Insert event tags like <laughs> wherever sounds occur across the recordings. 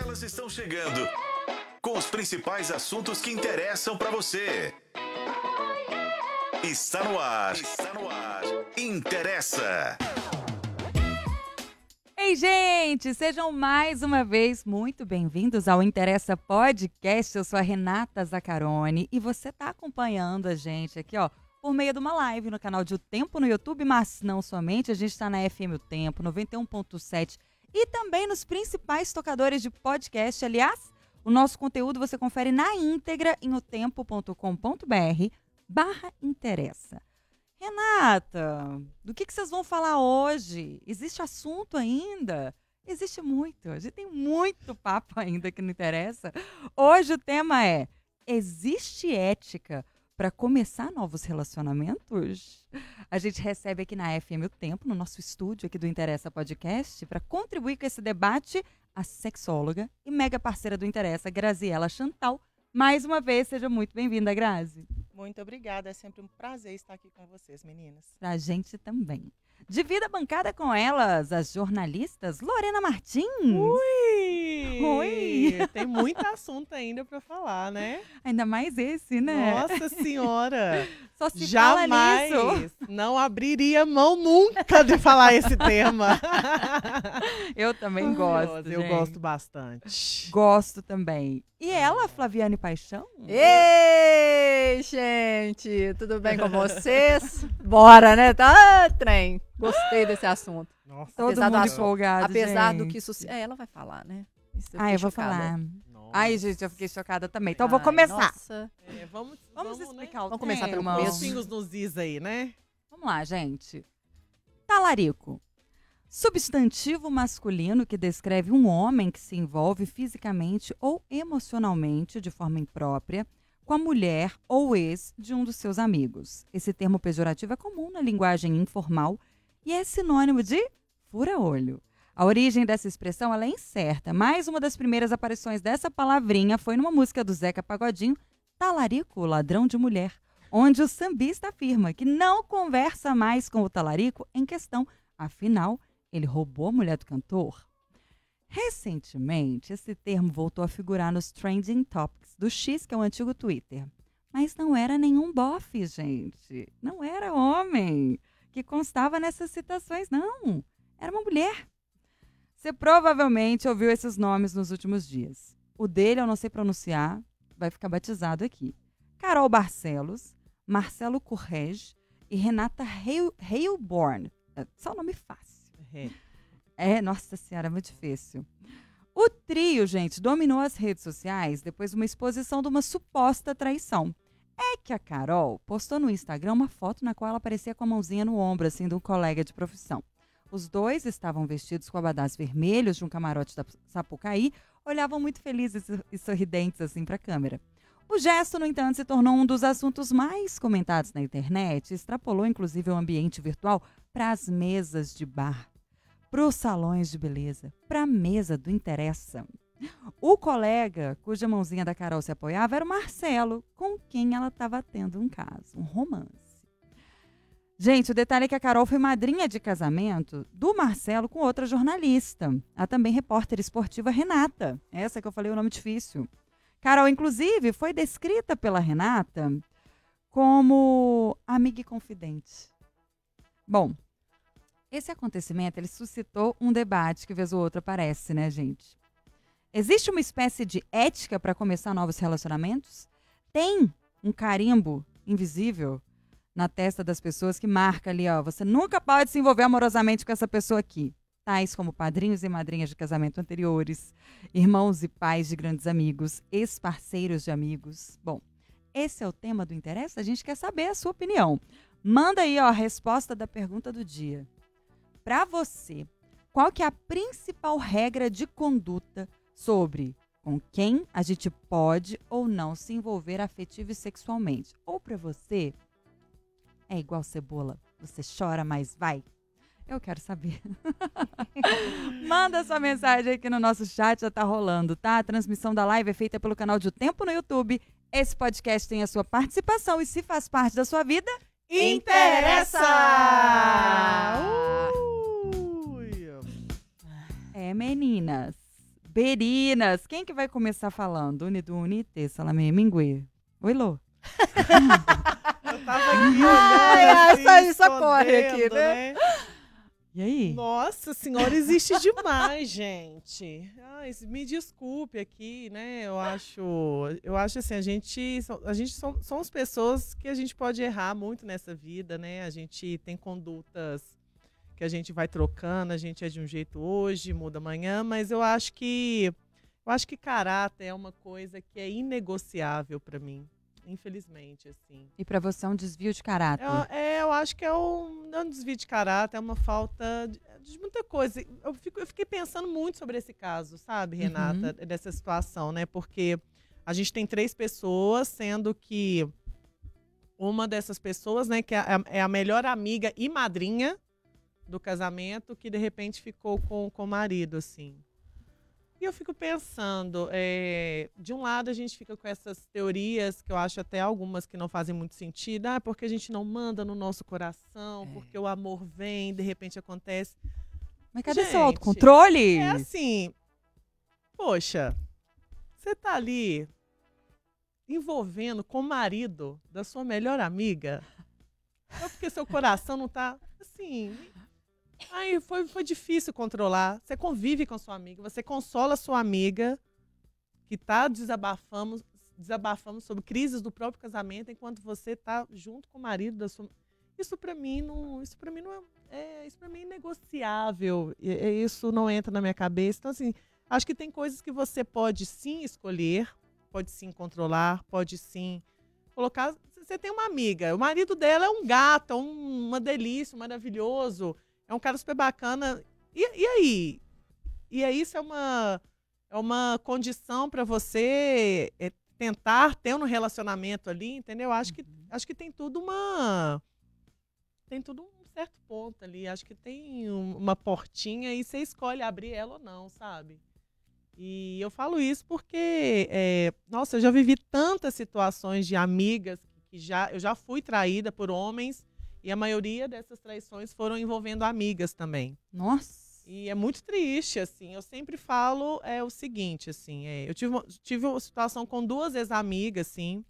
Elas estão chegando com os principais assuntos que interessam para você. Está no ar. Está no ar. Interessa. Ei, gente, sejam mais uma vez muito bem-vindos ao Interessa Podcast. Eu sou a Renata Zaccaroni e você está acompanhando a gente aqui, ó, por meio de uma live no canal de O Tempo no YouTube, mas não somente, a gente está na FM O Tempo 91.7 e também nos principais tocadores de podcast. Aliás, o nosso conteúdo você confere na íntegra em otempo.com.br barra interessa. Renata, do que, que vocês vão falar hoje? Existe assunto ainda? Existe muito. A gente tem muito papo ainda que não interessa. Hoje o tema é: existe ética para começar novos relacionamentos? A gente recebe aqui na FM o Tempo, no nosso estúdio aqui do Interessa Podcast, para contribuir com esse debate, a sexóloga e mega parceira do Interessa, Graziela Chantal. Mais uma vez, seja muito bem-vinda, Grazi. Muito obrigada, é sempre um prazer estar aqui com vocês, meninas. Pra gente também. Divida a bancada com elas, as jornalistas Lorena Martins. Ui! Oi! Tem muito assunto ainda para falar, né? Ainda mais esse, né? Nossa Senhora! <laughs> Só se Jamais fala nisso. não abriria mão nunca de falar esse tema. <laughs> Eu também gosto. Nossa, Eu gente. gosto bastante. Gosto também. E ela, Flaviane Paixão? Ei, gente, tudo bem com vocês? <laughs> Bora, né? Tá, trem. Gostei desse assunto. Nossa, Todo apesar do mundo assunto- empolgado, Apesar do gente. que isso. É, ela vai falar, né? Isso Ah, eu vou chocada. falar. Nossa. Ai, gente, eu fiquei chocada também. Então, eu vou Ai, começar. Nossa. É, vamos, Vamos, né? explicar o Vamos começar pelo começo. Os nos is aí, né? Vamos lá, gente. Talarico. Substantivo masculino que descreve um homem que se envolve fisicamente ou emocionalmente de forma imprópria com a mulher ou ex de um dos seus amigos. Esse termo pejorativo é comum na linguagem informal e é sinônimo de fura-olho. A origem dessa expressão é incerta, mas uma das primeiras aparições dessa palavrinha foi numa música do Zeca Pagodinho, Talarico, ladrão de mulher, onde o sambista afirma que não conversa mais com o talarico em questão, afinal, ele roubou a mulher do cantor. Recentemente, esse termo voltou a figurar nos trending topics do X, que é o antigo Twitter. Mas não era nenhum bofe, gente. Não era homem que constava nessas citações, não. Era uma mulher. Você provavelmente ouviu esses nomes nos últimos dias. O dele eu não sei pronunciar, vai ficar batizado aqui. Carol Barcelos, Marcelo Correge e Renata Heil- Heilborn. É só nome fácil. É. É, nossa senhora, é muito difícil. O trio, gente, dominou as redes sociais depois de uma exposição de uma suposta traição. É que a Carol postou no Instagram uma foto na qual ela aparecia com a mãozinha no ombro, assim, de um colega de profissão. Os dois estavam vestidos com abadás vermelhos de um camarote da Sapucaí, olhavam muito felizes e sorridentes, assim, para a câmera. O gesto, no entanto, se tornou um dos assuntos mais comentados na internet e extrapolou, inclusive, o ambiente virtual para as mesas de bar para os salões de beleza, para a mesa do Interessa. O colega cuja mãozinha da Carol se apoiava era o Marcelo, com quem ela estava tendo um caso, um romance. Gente, o detalhe é que a Carol foi madrinha de casamento do Marcelo com outra jornalista, a também repórter esportiva Renata. Essa que eu falei o nome difícil. Carol, inclusive, foi descrita pela Renata como amiga e confidente. Bom, esse acontecimento ele suscitou um debate que vez ou outra aparece, né, gente? Existe uma espécie de ética para começar novos relacionamentos? Tem um carimbo invisível na testa das pessoas que marca ali, ó, você nunca pode se envolver amorosamente com essa pessoa aqui. Tais como padrinhos e madrinhas de casamento anteriores, irmãos e pais de grandes amigos, ex-parceiros de amigos. Bom, esse é o tema do interesse, a gente quer saber a sua opinião. Manda aí ó, a resposta da pergunta do dia. Para você, qual que é a principal regra de conduta sobre com quem a gente pode ou não se envolver afetivo e sexualmente? Ou para você, é igual cebola, você chora, mas vai? Eu quero saber. <laughs> Manda sua mensagem aqui no nosso chat, já tá rolando, tá? A transmissão da live é feita pelo canal de O Tempo no YouTube. Esse podcast tem a sua participação e se faz parte da sua vida, Interessa! É, meninas. Berinas. Quem que vai começar falando? Unido, Unite, Salamé, Mingue. Oi, Lô. <laughs> Tava aqui olhando Ai, assim, ai, só- só corre aqui, escondendo, né? E aí? Nossa senhora, existe demais, gente. Ai, me desculpe aqui, né? Eu acho, eu acho assim, a gente, a gente so- somos pessoas que a gente pode errar muito nessa vida, né? A gente tem condutas que a gente vai trocando, a gente é de um jeito hoje, muda amanhã, mas eu acho que eu acho que caráter é uma coisa que é inegociável para mim, infelizmente, assim. E pra você é um desvio de caráter. Eu, é, eu acho que é um, não é um desvio de caráter, é uma falta de, de muita coisa. Eu, fico- eu fiquei pensando muito sobre esse caso, sabe, Renata, dessa situação, né? Porque a gente tem três pessoas, sendo que uma dessas pessoas, né, que é a, é a melhor amiga e madrinha do casamento, que de repente ficou com, com o marido, assim. E eu fico pensando, é, de um lado a gente fica com essas teorias, que eu acho até algumas que não fazem muito sentido, ah, porque a gente não manda no nosso coração, É. porque o amor vem, de repente acontece. Mas cadê Gente, seu autocontrole? É assim, poxa, você tá ali envolvendo com o marido da sua melhor amiga, é porque seu coração não tá assim. Aí foi, foi difícil controlar. Você convive com sua amiga, você consola sua amiga que tá desabafando, desabafando sobre crises do próprio casamento enquanto você tá junto com o marido da sua isso para mim não, isso para mim não é, é isso para mim é negociável. E- e isso não entra na minha cabeça. Então assim, acho que tem coisas que você pode sim escolher, pode sim controlar, pode sim colocar. Você tem uma amiga, o marido dela é um gato, um- uma delícia, um maravilhoso, é um cara super bacana. E, e aí? E aí isso é uma é uma condição para você é, tentar ter um relacionamento ali, entendeu? Acho que acho que tem tudo uma tem tudo um certo ponto ali. Acho que tem um- uma portinha e você escolhe abrir ela ou não, sabe? E eu falo isso porque, é, nossa, eu já vivi tantas situações de amigas que já eu já fui traída por homens e a maioria dessas traições foram envolvendo amigas também. Nossa. E é muito triste, assim. Eu sempre falo é o seguinte, assim. é, eu tive uma, tive uma situação com duas ex-amigas, assim,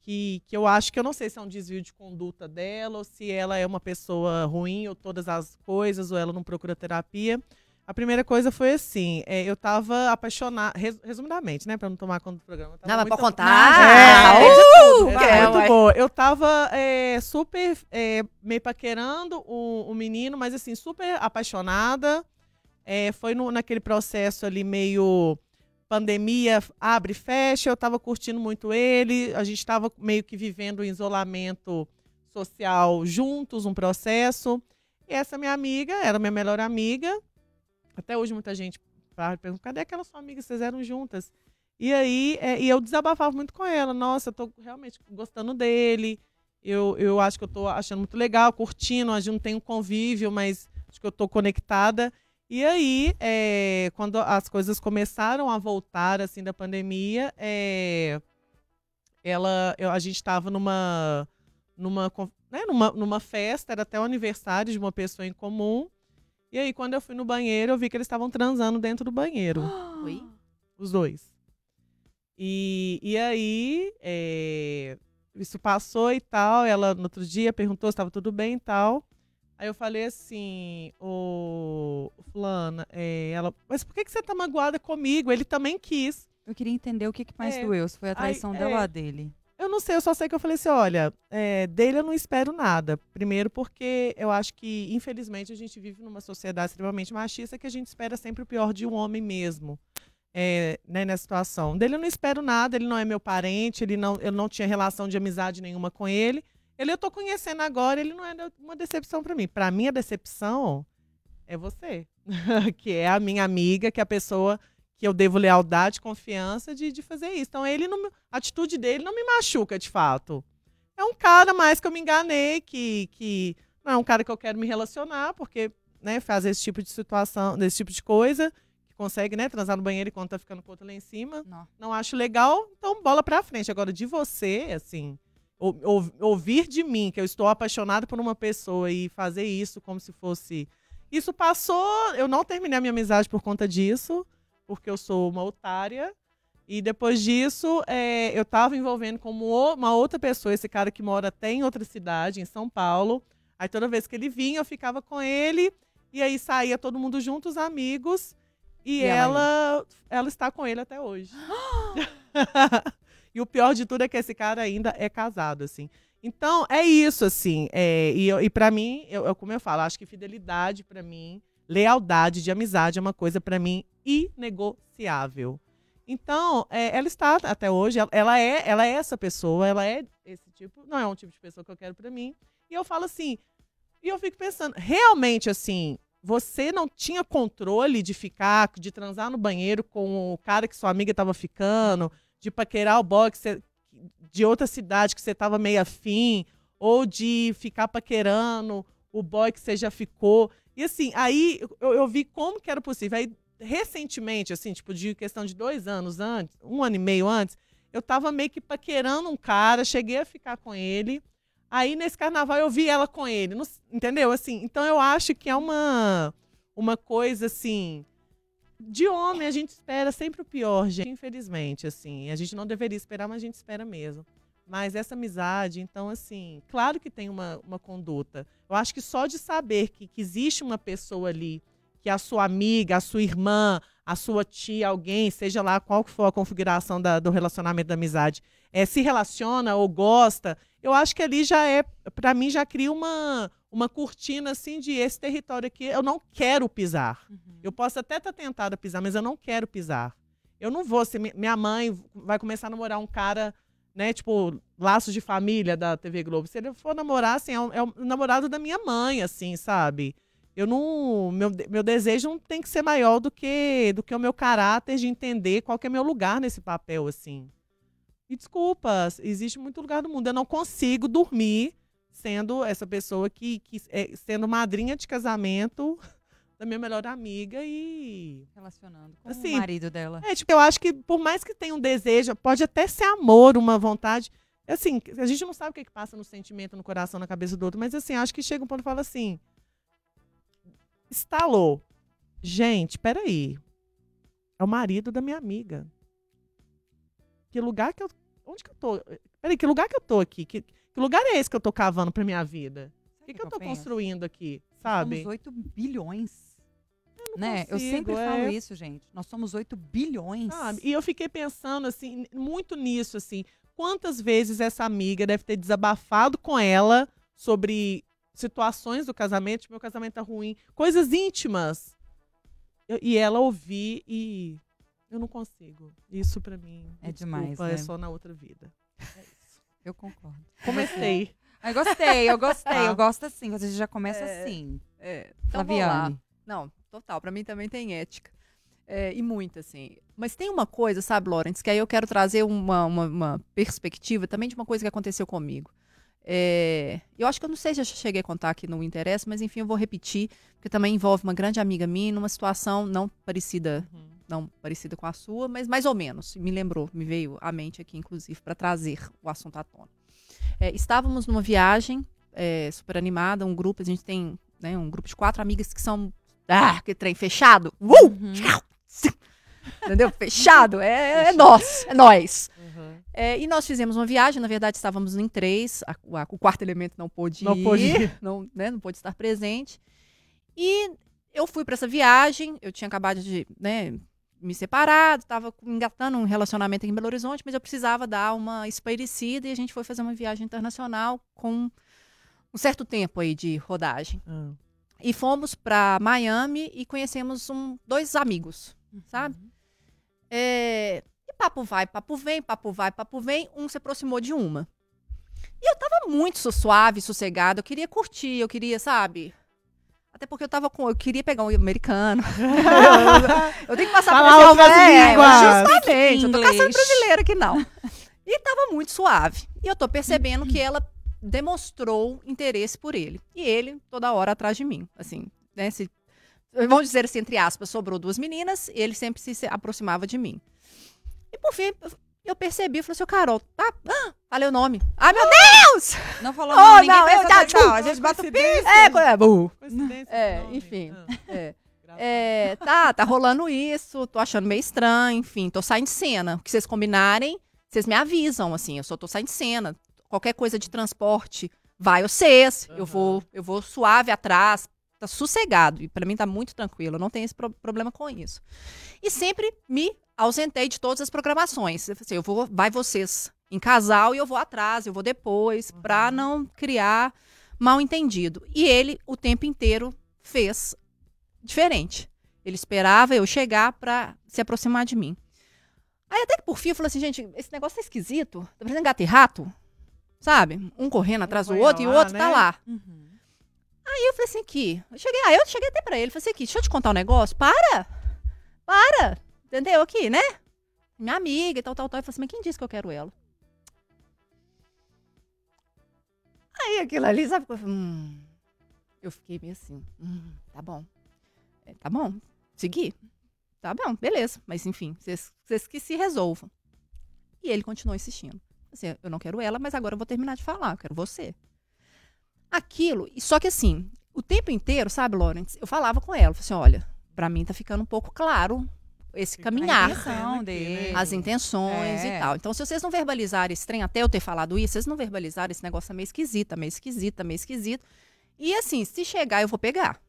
que, que eu acho que eu não sei se é um desvio de conduta dela, ou se ela é uma pessoa ruim, ou todas as coisas, ou ela não procura terapia. A primeira coisa foi assim, é, eu tava apaixonada, res- resumidamente, né, pra não tomar conta do programa. Não, mas pode contar. É, Sabe de tudo. é, muito boa. Eu tava é, super é, meio paquerando o, o menino, mas assim, super apaixonada. É, foi no- naquele processo ali meio pandemia, abre e fecha. Eu tava curtindo muito ele. A gente tava meio que vivendo um isolamento social juntos, um processo. E essa minha amiga era minha melhor amiga. Até hoje muita gente pergunta, cadê aquela sua amiga? Vocês eram juntas. E aí, é, e eu desabafava muito com ela. Nossa, eu tô realmente gostando dele. Eu, eu acho que eu tô achando muito legal, curtindo. A gente não tem um convívio, mas acho que eu tô conectada. E aí, é, quando as coisas começaram a voltar, assim, da pandemia, é, ela, eu- a gente estava numa, numa, né, numa, numa festa, era até o aniversário de uma pessoa em comum. E aí, quando eu fui no banheiro, eu vi que eles estavam transando dentro do banheiro <gasps> Oi? os dois. E, e aí, é, isso passou e tal. Ela, no outro dia, perguntou se estava tudo bem e tal. Aí eu falei assim, ô, fulana, é, ela, mas por que, que você tá magoada comigo? Ele também quis. Eu queria entender o que, que mais É. doeu, se foi a Ai, traição dela é. ou a dele. Eu não sei, eu só sei que eu falei assim, olha, é, dele eu não espero nada. Primeiro porque eu acho que, infelizmente, a gente vive numa sociedade extremamente machista que a gente espera sempre o pior de um homem mesmo. É, né, nessa situação. Dele eu não espero nada, ele não é meu parente, ele não, eu não tinha relação de amizade nenhuma com ele. Ele eu tô conhecendo agora, ele não é uma decepção para mim. Para mim, a decepção é você, <laughs> que é a minha amiga, que é a pessoa que eu devo lealdade, confiança de, de fazer isso. Então, ele não, a atitude dele não me machuca, de fato. É um cara mais que eu me enganei, que, que não é um cara que eu quero me relacionar, porque né, faz esse tipo de situação, desse tipo de coisa, que consegue né, transar no banheiro enquanto tá ficando com outro lá em cima. Não. Não acho legal, então bola pra frente. Agora, de você, assim, ou- ou- ouvir de mim que eu estou apaixonado por uma pessoa e fazer isso como se fosse. Isso passou, eu não terminei a minha amizade por conta disso, porque eu sou uma otária. E depois disso, é, eu tava envolvendo como uma outra pessoa, esse cara que mora até em outra cidade, em São Paulo. Aí toda vez que ele vinha, eu ficava com ele. E aí saía todo mundo junto, os amigos. E, E ela ela, está com ele até hoje. <gasps> e o pior de tudo é que esse cara ainda é casado, assim. Então, é isso, assim. é, e eu- e para mim, eu, eu- como eu falo, acho que fidelidade pra mim, lealdade de amizade é uma coisa pra mim inegociável. Então, é, ela está até hoje, ela, é, ela é essa pessoa, ela é esse tipo, não é um tipo de pessoa que eu quero pra mim. E eu falo assim, e eu fico pensando, realmente assim, você não tinha controle de ficar, de transar no banheiro com o cara que sua amiga estava ficando, de paquerar o boy você- de outra cidade que você estava meio afim, ou de ficar paquerando o boy que você já ficou. E assim, aí eu, eu vi como que era possível. Aí, recentemente, assim, tipo, de questão de dois anos antes, um ano e meio antes, eu tava meio que paquerando um cara, cheguei a ficar com ele. Aí, nesse carnaval, eu vi ela com ele. não entendeu? Assim, então eu acho que é uma, uma coisa, assim. De homem, a gente espera sempre o pior, gente. Infelizmente, assim. A gente não deveria esperar, mas a gente espera mesmo. Mas essa amizade, então, assim, claro que tem uma, uma conduta. Eu acho que só de saber que, que existe uma pessoa ali, que é a sua amiga, a sua irmã, a sua tia, alguém, seja lá qual for a configuração da- do relacionamento da amizade, é, se relaciona ou gosta, eu acho que ali já é, para mim, já cria uma, uma cortina assim de esse território aqui, eu não quero pisar. Eu posso até estar tentada a pisar, mas eu não quero pisar. Eu não vou, se mi- minha mãe vai começar a namorar um cara, né, tipo, laços de família da TV Globo. Se ele for namorar, assim, é, um- é o namorado da minha mãe, assim, sabe? Eu não. Meu, meu desejo não tem que ser maior do que, do que o meu caráter de entender qual que é meu lugar nesse papel, assim. E desculpa, existe muito lugar no mundo. Eu não consigo dormir sendo essa pessoa que, que é, sendo madrinha de casamento da minha melhor amiga e Relacionando com Assim, o marido dela. é, tipo, eu acho que por mais que tenha um desejo, pode até ser amor, uma vontade. Assim, a gente não sabe o que, que passa no sentimento, no coração, na cabeça do outro, mas assim, acho que chega um ponto e fala assim. Estalou. Gente, peraí. É o marido da minha amiga. Que lugar que eu. Onde que eu tô? Peraí, que lugar que eu tô aqui? Que, que lugar é esse que eu tô cavando pra minha vida? O que, que, eu tô penso? construindo aqui? Sabe? Somos 8 bilhões. Não né? Eu consigo, sempre é. falo isso, gente. Nós somos 8 bilhões. Sabe? E eu fiquei pensando assim, muito nisso, assim, quantas vezes essa amiga deve ter desabafado com ela sobre situações do casamento, tipo, meu casamento tá ruim, coisas íntimas. Eu- e ela ouvir e eu não consigo. Isso pra mim É me demais, desculpa, né? É só na outra vida. Eu concordo. <laughs> Comecei. Eu gostei, eu gostei. Tá. Eu gosto assim. Você já começa É, assim. É, então vamos lá. Flaviane. Não, total. Pra mim também tem ética. É, e muito, assim. Mas tem uma coisa, sabe, Lawrence, que aí eu quero trazer uma, uma, uma perspectiva também de uma coisa que aconteceu comigo. É, eu acho que eu não sei se eu cheguei a contar aqui no Interesse, mas enfim, eu vou repetir, porque também envolve uma grande amiga minha numa situação não parecida Uhum. não parecida com a sua, mas mais ou menos. Me lembrou, me veio à mente aqui, inclusive, para trazer o assunto à tona. É, estávamos numa viagem é, super animada, um grupo, a gente tem né, um grupo de quatro amigas que são. Ah, que trem fechado! Uh! Uhum. <laughs> Entendeu? Fechado! É, é nós, é nós. Uhum. É, e nós fizemos uma viagem, na verdade estávamos em três, a- a- o quarto elemento não pôde Não ir, pôde ir. <laughs> Não, né, não pôde estar presente. E eu fui para essa viagem, eu tinha acabado de né, me separar, estava engatando um relacionamento aqui em Belo Horizonte, mas eu precisava dar uma espairecida e a gente foi fazer uma viagem internacional com um certo tempo aí de rodagem. Ah. E fomos para Miami e conhecemos um, dois amigos, sabe? É, e papo vai, papo vem, papo vai, papo vem. Um se aproximou de uma. E eu tava muito su- suave, sossegada. Eu queria curtir, eu queria, sabe? Até porque eu tava com. Eu queria pegar um americano. <laughs> eu tenho que passar Falar por outras é, línguas. Justamente. Eu tô caçando English. brasileira aqui, não. E tava muito suave. E eu tô percebendo que ela demonstrou interesse por ele. E ele, toda hora, atrás de mim. Assim, né? Se, vamos dizer assim, entre aspas, sobrou duas meninas, ele sempre se aproximava de mim. E por fim, eu percebi, eu falei assim, "Ô, Carol, tá? Ah, falei o nome. Ai, meu Deus! Não falou Oh, não, ninguém não, eu presta já- atenção. A gente bota o? É, é, burro. Coincidência É, nome? enfim. Ah, É. É, tá, tá rolando isso, tô achando meio estranho, enfim, tô saindo de cena. O que vocês combinarem, vocês me avisam, assim, eu só tô saindo de cena. Qualquer coisa de transporte, vai vocês, eu Aham. vou, eu vou suave atrás, tá sossegado. E pra mim tá muito tranquilo, eu não tenho esse pro- problema com isso. E sempre me ausentei de todas as programações. Eu assim, eu vou, vai vocês em casal e eu vou atrás, eu vou depois, pra não criar mal entendido. E ele o tempo inteiro fez diferente. Ele esperava eu chegar pra se aproximar de mim. Aí até que por fim eu falei assim, gente, esse negócio tá esquisito. Tá parecendo gato e rato. Sabe? Um correndo atrás do correndo outro e o outro tá né? lá. Uhum. Aí eu falei assim, aqui. Eu cheguei, aí eu cheguei até pra ele, falei assim, aqui, deixa eu te contar um negócio. Para! Para! Entendeu? Aqui, né? Minha amiga e tal, tal, tal. Eu falei assim, mas quem disse que eu quero ela? Aí aquilo ali, sabe? Hum. eu fiquei meio assim, hum, tá bom. É, tá bom, segui. Tá bom, beleza. Mas enfim, vocês que se resolvam. E ele continuou insistindo. Assim, eu não quero ela, mas agora eu vou terminar de falar, eu quero você. Aquilo, e só que assim, o tempo inteiro, sabe, Lawrence, eu falava com ela, falei assim, olha, pra mim tá ficando um pouco claro esse Fica caminhar A intenção Aqui, dele. né? as intenções É. e tal. Então, se vocês não verbalizarem esse trem, até eu ter falado isso, vocês não verbalizarem esse negócio é meio esquisito, é meio esquisito, é meio esquisito. E assim, se chegar, eu vou pegar.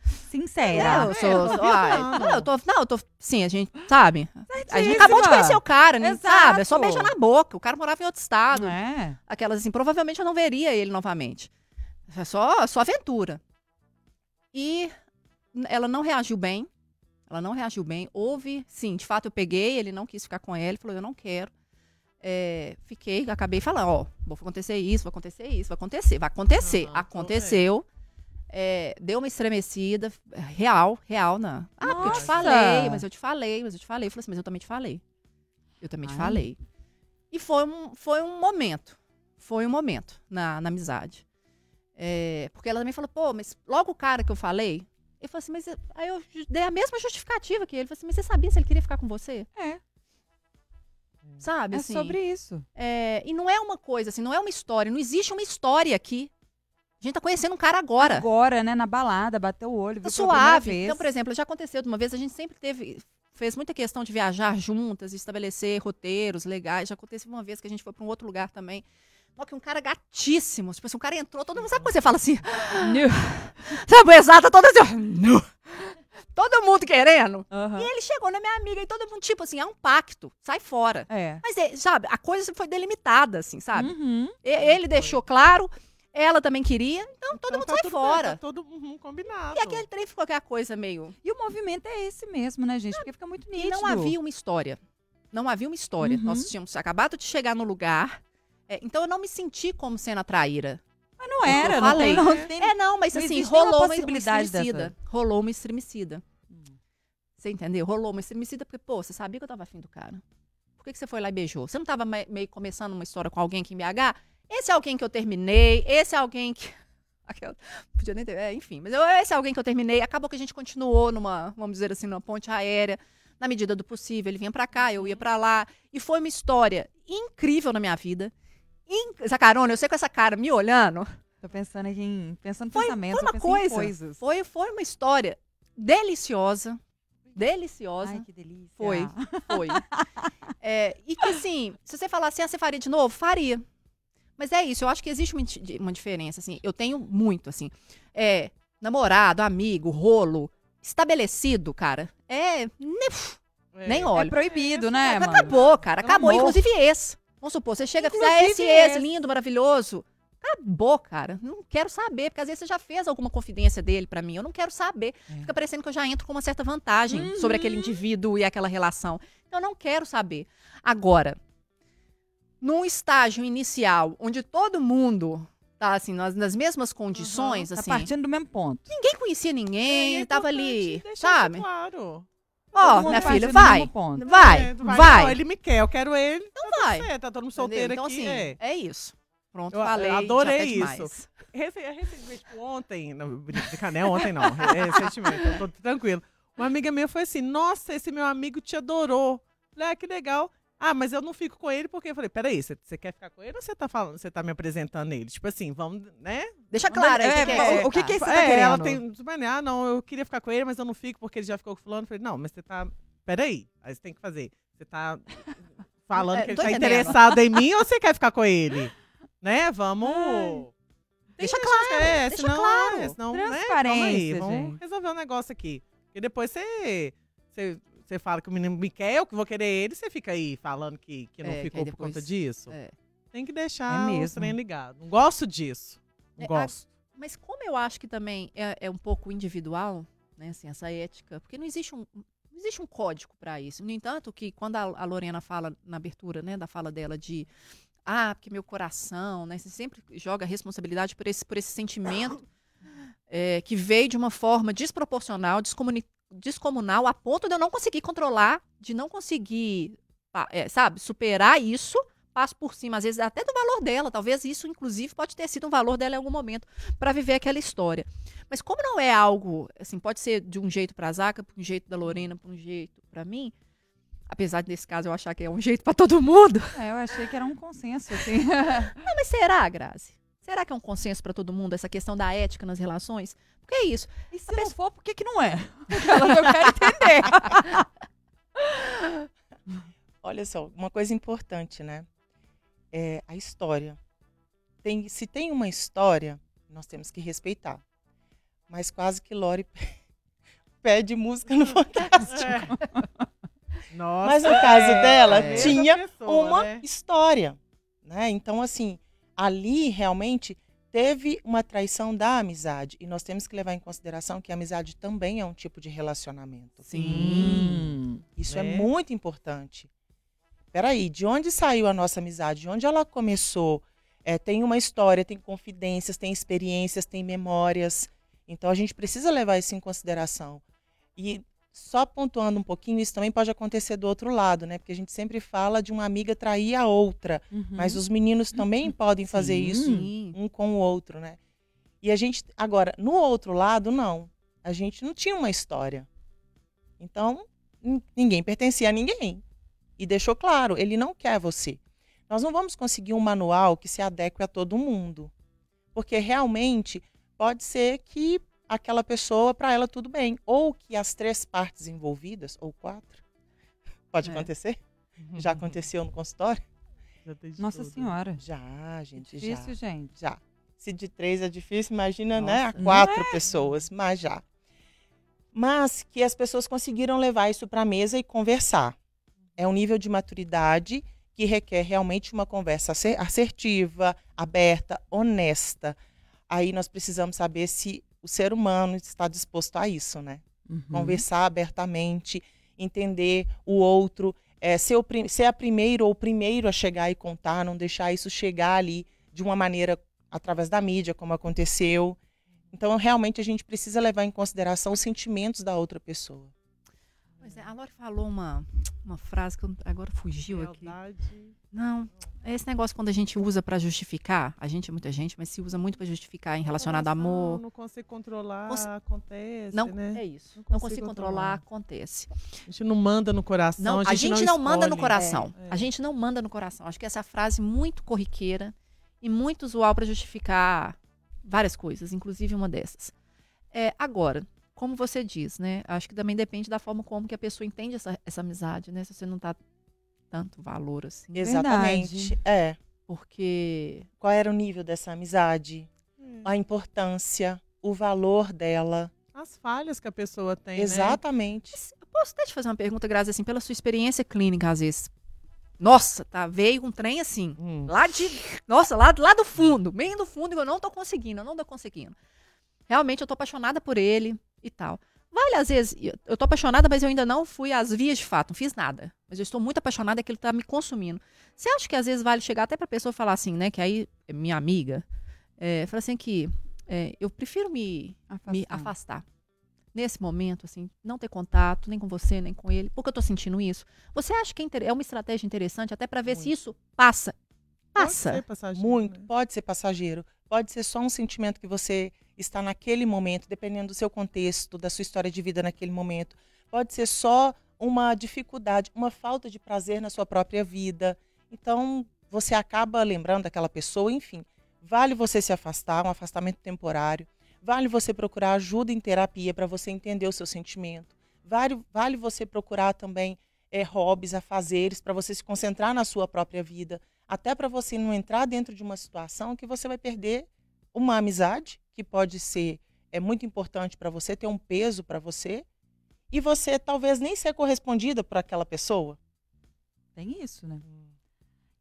<laughs> Sincera. eu É, sou. eu tô não, eu tô. Não, eu tô. Sim, a gente. Sabe? A gente Certíssima. acabou de conhecer o cara, não sabe? É só beijar na boca. O cara morava em outro estado. É. Aquelas assim, provavelmente eu não veria ele novamente. É só, só aventura. E ela não reagiu bem. Ela não reagiu bem. Houve, sim, de fato eu peguei, ele não quis ficar com ela, ele falou, eu não quero. É, fiquei, acabei falando, ó, vai acontecer isso, vai acontecer isso, vai acontecer, vai acontecer. Aham, Aconteceu. É, deu uma estremecida, real, real, na. Ah, porque eu te Nossa! falei, mas eu te falei, mas eu te falei. Eu falei assim, mas eu também te falei. Eu também te Ai. falei. E foi um, foi um momento. Foi um momento na, na amizade. É, porque ela também falou, pô, mas logo o cara que eu falei, eu falei assim, mas aí eu dei a mesma justificativa que ele. Falou assim, mas você sabia se ele queria ficar com você? É. Sabe? É assim, sobre isso. é, e não é uma coisa, assim, não é uma história. Não existe uma história aqui. A gente tá conhecendo um cara agora. Agora, né, na balada, bateu o olho, Tá suave. Então, por exemplo, já aconteceu de uma vez, a gente sempre teve. Fez muita questão de viajar juntas, estabelecer roteiros legais. Já aconteceu uma vez que a gente foi para um outro lugar também. Só que um cara gatíssimo. Tipo assim, um cara entrou, todo mundo. Sabe quando você fala assim? <gasps> Sabe, exata, toda assim. <gasps> Todo mundo querendo. Aham. E ele chegou na minha amiga e todo mundo, tipo assim, é um pacto. Sai fora. É. Mas, é, sabe, a coisa foi delimitada, assim, sabe? Uhum. Ele deixou claro, ela também queria, então todo Então mundo tá sai fora. bem, tá todo uhum, combinado. E aquele trem ficou aquela coisa meio. E o movimento é esse mesmo, né, gente? Porque fica muito E nítido. não havia uma história. Não havia uma história. Uhum. Nós tínhamos acabado de chegar no lugar. é, então eu não me senti como sendo a traíra. Mas não era, eu não falei. tem, não tem É, não, mas Não assim, rolou uma, uma possibilidade estremecida. dessa. Rolou uma estremecida. Hum. Você entendeu? Rolou uma estremecida porque, pô, você sabia que eu tava afim do cara. Por que, que você foi lá e beijou? Você não tava me- meio começando uma história com alguém aqui em BH? Esse é alguém que eu terminei, esse é alguém que. <laughs> Aquela- Podia nem ter. É, enfim, mas eu- esse é alguém que eu terminei. Acabou que a gente continuou numa, vamos dizer assim, numa ponte aérea. Na medida do possível, ele vinha pra cá, eu ia pra lá. E foi uma história incrível na minha vida. In... Essa carona, eu sei com essa cara me olhando. Tô pensando aqui em. Pensando em Foi- pensamentos, foi uma coisa. coisas. Foi, foi uma história deliciosa. Deliciosa. Ai, que delícia. Foi. Foi. <laughs> É, e que assim, se você falar assim, ah, você faria de novo? Faria. Mas é isso, eu acho que existe uma, uma diferença, assim. Eu tenho muito, assim. É, namorado, amigo, rolo, estabelecido, cara. É. ne- É. Nem É olho. proibido, né, mano? Acabou, cara. Acabou. amor. Inclusive esse. Vamos supor, você chega e fala, ah, esse ex, esse. lindo, maravilhoso. Acabou, cara. Não quero saber, porque às vezes você já fez alguma confidência dele pra mim. Eu não quero saber. É. Fica parecendo que eu já entro com uma certa vantagem sobre aquele indivíduo e aquela relação. Então eu não quero saber. Agora, num estágio inicial, onde todo mundo tá assim, nas, nas mesmas condições, Tá assim, partindo do mesmo ponto. ninguém conhecia É ninguém, tava ali, sabe? Claro. Ó, mundo minha filha, vai. Vai, É, vai. Não, ele me quer, eu quero ele. Então vai. É, tá todo mundo solteiro então, aqui. assim, é. é isso. Pronto, Eu- eu falei. adorei já até isso. Recentemente, ontem, não, brincadeira, não é ontem não, é recentemente, eu tô tranquilo. Uma amiga minha foi assim, nossa, esse meu amigo te adorou. Falei, ah, que legal. Ah, mas eu não fico com ele porque eu falei, peraí, você, você quer ficar com ele ou você tá falando, você tá me apresentando ele? Tipo assim, vamos, né? Deixa claro aí. É, o que que é, o que que é tá? você tá é, ela querendo? tem. tipo, Ah, não, eu queria ficar com ele, mas eu não fico porque ele já ficou com fulano. Eu falei, não, mas você tá. Peraí, aí você tem que fazer. Você tá <laughs> falando É, que ele tá entendendo. interessado em mim ou você quer ficar com ele? Né? Vamos. Deixa Tem que claro, é, deixa senão, claro. É, senão, né? Calma aí, Transparência, vamos gente. resolver um negócio aqui. Porque depois você, você, você fala que o menino me quer, eu que vou querer ele, você fica aí falando que, que não É, que ficou aí por conta depois- disso. É. Tem que deixar É o mesmo. trem ligado. Não gosto disso. Não É, a- gosto. Mas como eu acho que também é, é um pouco individual, né, assim, essa ética, porque não existe um, não existe um código para isso. No entanto, que quando a, a Lorena fala na abertura, né, da fala dela de ah, porque meu coração, né, você sempre joga a responsabilidade por esse, por esse sentimento é, <coughs> que veio de uma forma desproporcional, descomuni- descomunal, a ponto de eu não conseguir controlar, de não conseguir, é, sabe, superar isso, passo por cima, às vezes até do valor dela. Talvez isso, inclusive, pode ter sido um valor dela em algum momento para viver aquela história. Mas como não é algo, assim, pode ser de um jeito para a Zaca, para um jeito da Lorena, para um jeito para mim, apesar desse caso eu achar que é um jeito para todo mundo. É, eu achei que era um consenso, assim. Não, <laughs> mas será, Grazi? Será que é um consenso para todo mundo essa questão da ética nas relações? Porque é isso. E se não for, por que que não é? <laughs> Eu quero entender. <laughs> Olha só, uma coisa importante, né? É a história. Tem, se tem uma história, nós temos que respeitar. Mas quase que Lore <laughs> pede música no Fantástico. Nossa, Mas no caso é, dela, a mesma tinha pessoa, uma né? história, né? Então, assim, ali realmente teve uma traição da amizade. E nós temos que levar em consideração que a amizade também é um tipo de relacionamento. Sim. Isso Né? é muito importante. Peraí, de onde saiu a nossa amizade? De onde ela começou? É, tem uma história, tem confidências, tem experiências, tem memórias. Então a gente precisa levar isso em consideração. E só pontuando um pouquinho, isso também pode acontecer do outro lado, né? Porque a gente sempre fala de uma amiga trair a outra. Mas os meninos também <laughs> podem fazer Sim. isso um com o outro, né? E a gente, agora, no outro lado, não. A gente não tinha uma história. Então, nin- ninguém pertencia a ninguém. E deixou claro, ele não quer você. Nós não vamos conseguir um manual que se adeque a todo mundo. Porque realmente pode ser que aquela pessoa, para ela, tudo bem. Ou que as três partes envolvidas, ou quatro, pode É. acontecer. Já aconteceu no consultório? Já Nossa tudo. senhora. Já, gente, já. Difícil, gente. Já. Se de três é difícil, imagina, né? A Nossa. quatro pessoas, mas já. Mas que as pessoas conseguiram levar isso para a mesa e conversar. É um nível de maturidade que requer realmente uma conversa asser- assertiva, aberta, honesta. Aí nós precisamos saber se o ser humano está disposto a isso, né? Uhum. Conversar abertamente, entender o outro, é, ser, o ser a primeira ou o primeiro a chegar e contar, não deixar isso chegar ali de uma maneira através da mídia, como aconteceu. Então, realmente, a gente precisa levar em consideração os sentimentos da outra pessoa. Pois é, a Lore falou uma, uma frase que agora fugiu aqui. Lealdade. Não, é esse negócio quando a gente usa pra justificar, a gente é muita gente, mas se usa muito pra justificar em relacionado a Coração, amor. Não consigo controlar, Cons- acontece, Não, né? é isso. Não Não, consigo consigo controlar, acontece. A gente não manda no coração, Não, a gente, não, manda no coração. É. A gente não manda no coração. Acho que essa frase é muito corriqueira e muito usual pra justificar várias coisas, inclusive uma dessas. É, agora, como você diz, né? Acho que também depende da forma como que a pessoa entende essa, essa amizade, né? Se você não tá tanto valor assim. Exatamente. É. Porque Qual era o nível dessa amizade? É. A importância, o valor dela. As falhas que a pessoa tem, né? Exatamente. Eu posso até te fazer uma pergunta, Grazi, assim, pela sua experiência clínica, às vezes. Nossa, tá, veio um trem assim, Hum. lá de, nossa, lá, lá do fundo, bem do fundo, eu não tô conseguindo, eu não tô conseguindo. Realmente eu tô apaixonada por ele e tal. Vale, às vezes, eu- tô apaixonada, mas eu ainda não fui às vias de fato, não fiz nada. Mas eu estou muito apaixonada, aquilo tá me consumindo. Você acha que às vezes vale chegar até pra pessoa falar assim, né, que aí, minha amiga, é, fala assim que é, eu prefiro me, me Afastar. afastar. Nesse momento, assim, não ter contato nem com você, nem com ele, porque eu tô sentindo isso. Você acha que é é uma estratégia interessante até pra ver se Muito. isso passa? Pode Passa. ser passageiro, Muito. né? Pode ser passageiro. Pode ser só um sentimento que você está naquele momento, dependendo do seu contexto, da sua história de vida naquele momento. Pode ser só uma dificuldade, uma falta de prazer na sua própria vida. Então, você acaba lembrando daquela pessoa, enfim. Vale você se afastar, um afastamento temporário. Vale você procurar ajuda em terapia para você entender o seu sentimento. Vale, vale você procurar também é, hobbies, afazeres, para você se concentrar na sua própria vida. Até para você não entrar dentro de uma situação que você vai perder uma amizade, que pode ser é muito importante para você, ter um peso para você, e você talvez nem ser correspondida por aquela pessoa. Tem isso, né?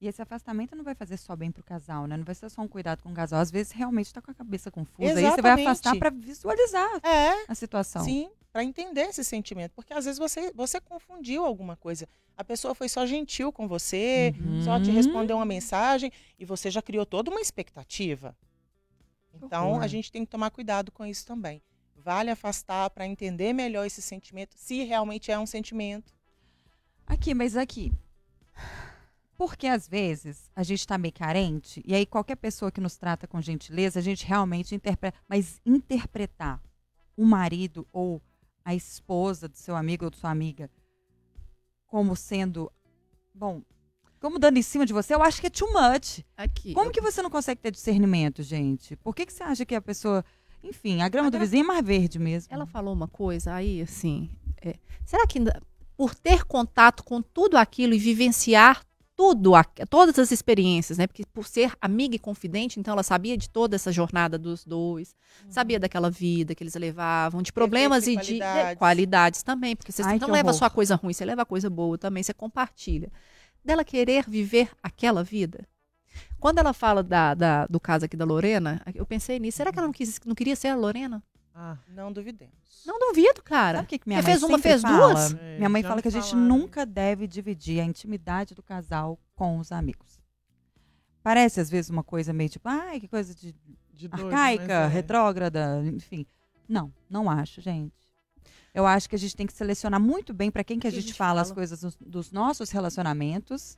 E esse afastamento não vai fazer só bem pro casal, né? Não vai ser só um cuidado com o casal. Às vezes realmente tá com a cabeça confusa. Aí você vai Exatamente. afastar para visualizar É, a situação. sim, para entender esse sentimento, porque às vezes você você confundiu alguma coisa. A pessoa foi só gentil com você, só te Uhum. respondeu uma mensagem e você já criou toda uma expectativa. Então, horror. a gente tem que tomar cuidado com isso também. Vale afastar para entender melhor esse sentimento, se realmente é um sentimento. Aqui, mas aqui. Porque às vezes a gente tá meio carente, e aí qualquer pessoa que nos trata com gentileza, a gente realmente interpreta. Mas interpretar o marido ou a esposa do seu amigo ou de sua amiga como sendo. Bom, como dando em cima de você, eu acho que é too much. Aqui. Como que você não consegue ter discernimento, gente? Por que, que você acha que a pessoa. Enfim, a grama do vizinho é mais verde mesmo. Ela falou uma coisa aí, assim. é, será que por ter contato com tudo aquilo e vivenciar tudo, todas as experiências, né? Porque por ser amiga e confidente, então ela sabia de toda essa jornada dos dois, sabia daquela vida que eles levavam, de problemas e e de qualidades. é, qualidades também, porque você Ai, não leva horror. só a coisa ruim, você leva a coisa boa também, você compartilha. Dela querer viver aquela vida. Quando ela fala da, da- do caso aqui da Lorena, eu pensei nisso. Será que ela não, quis, não queria ser a Lorena? Ah, Não duvidemos. Não duvido, cara. Sabe o que, que minha Você mãe fez uma, fez fala? duas? É, Minha mãe fala que a gente falaram. nunca deve dividir a intimidade do casal com os amigos. Parece, às vezes, uma coisa meio tipo, ai, que coisa de de doido, arcaica, é. retrógrada, enfim. Não, não acho, gente. Eu acho que a gente tem que selecionar muito bem para quem que a Que a gente, gente fala, as fala. coisas dos, dos nossos relacionamentos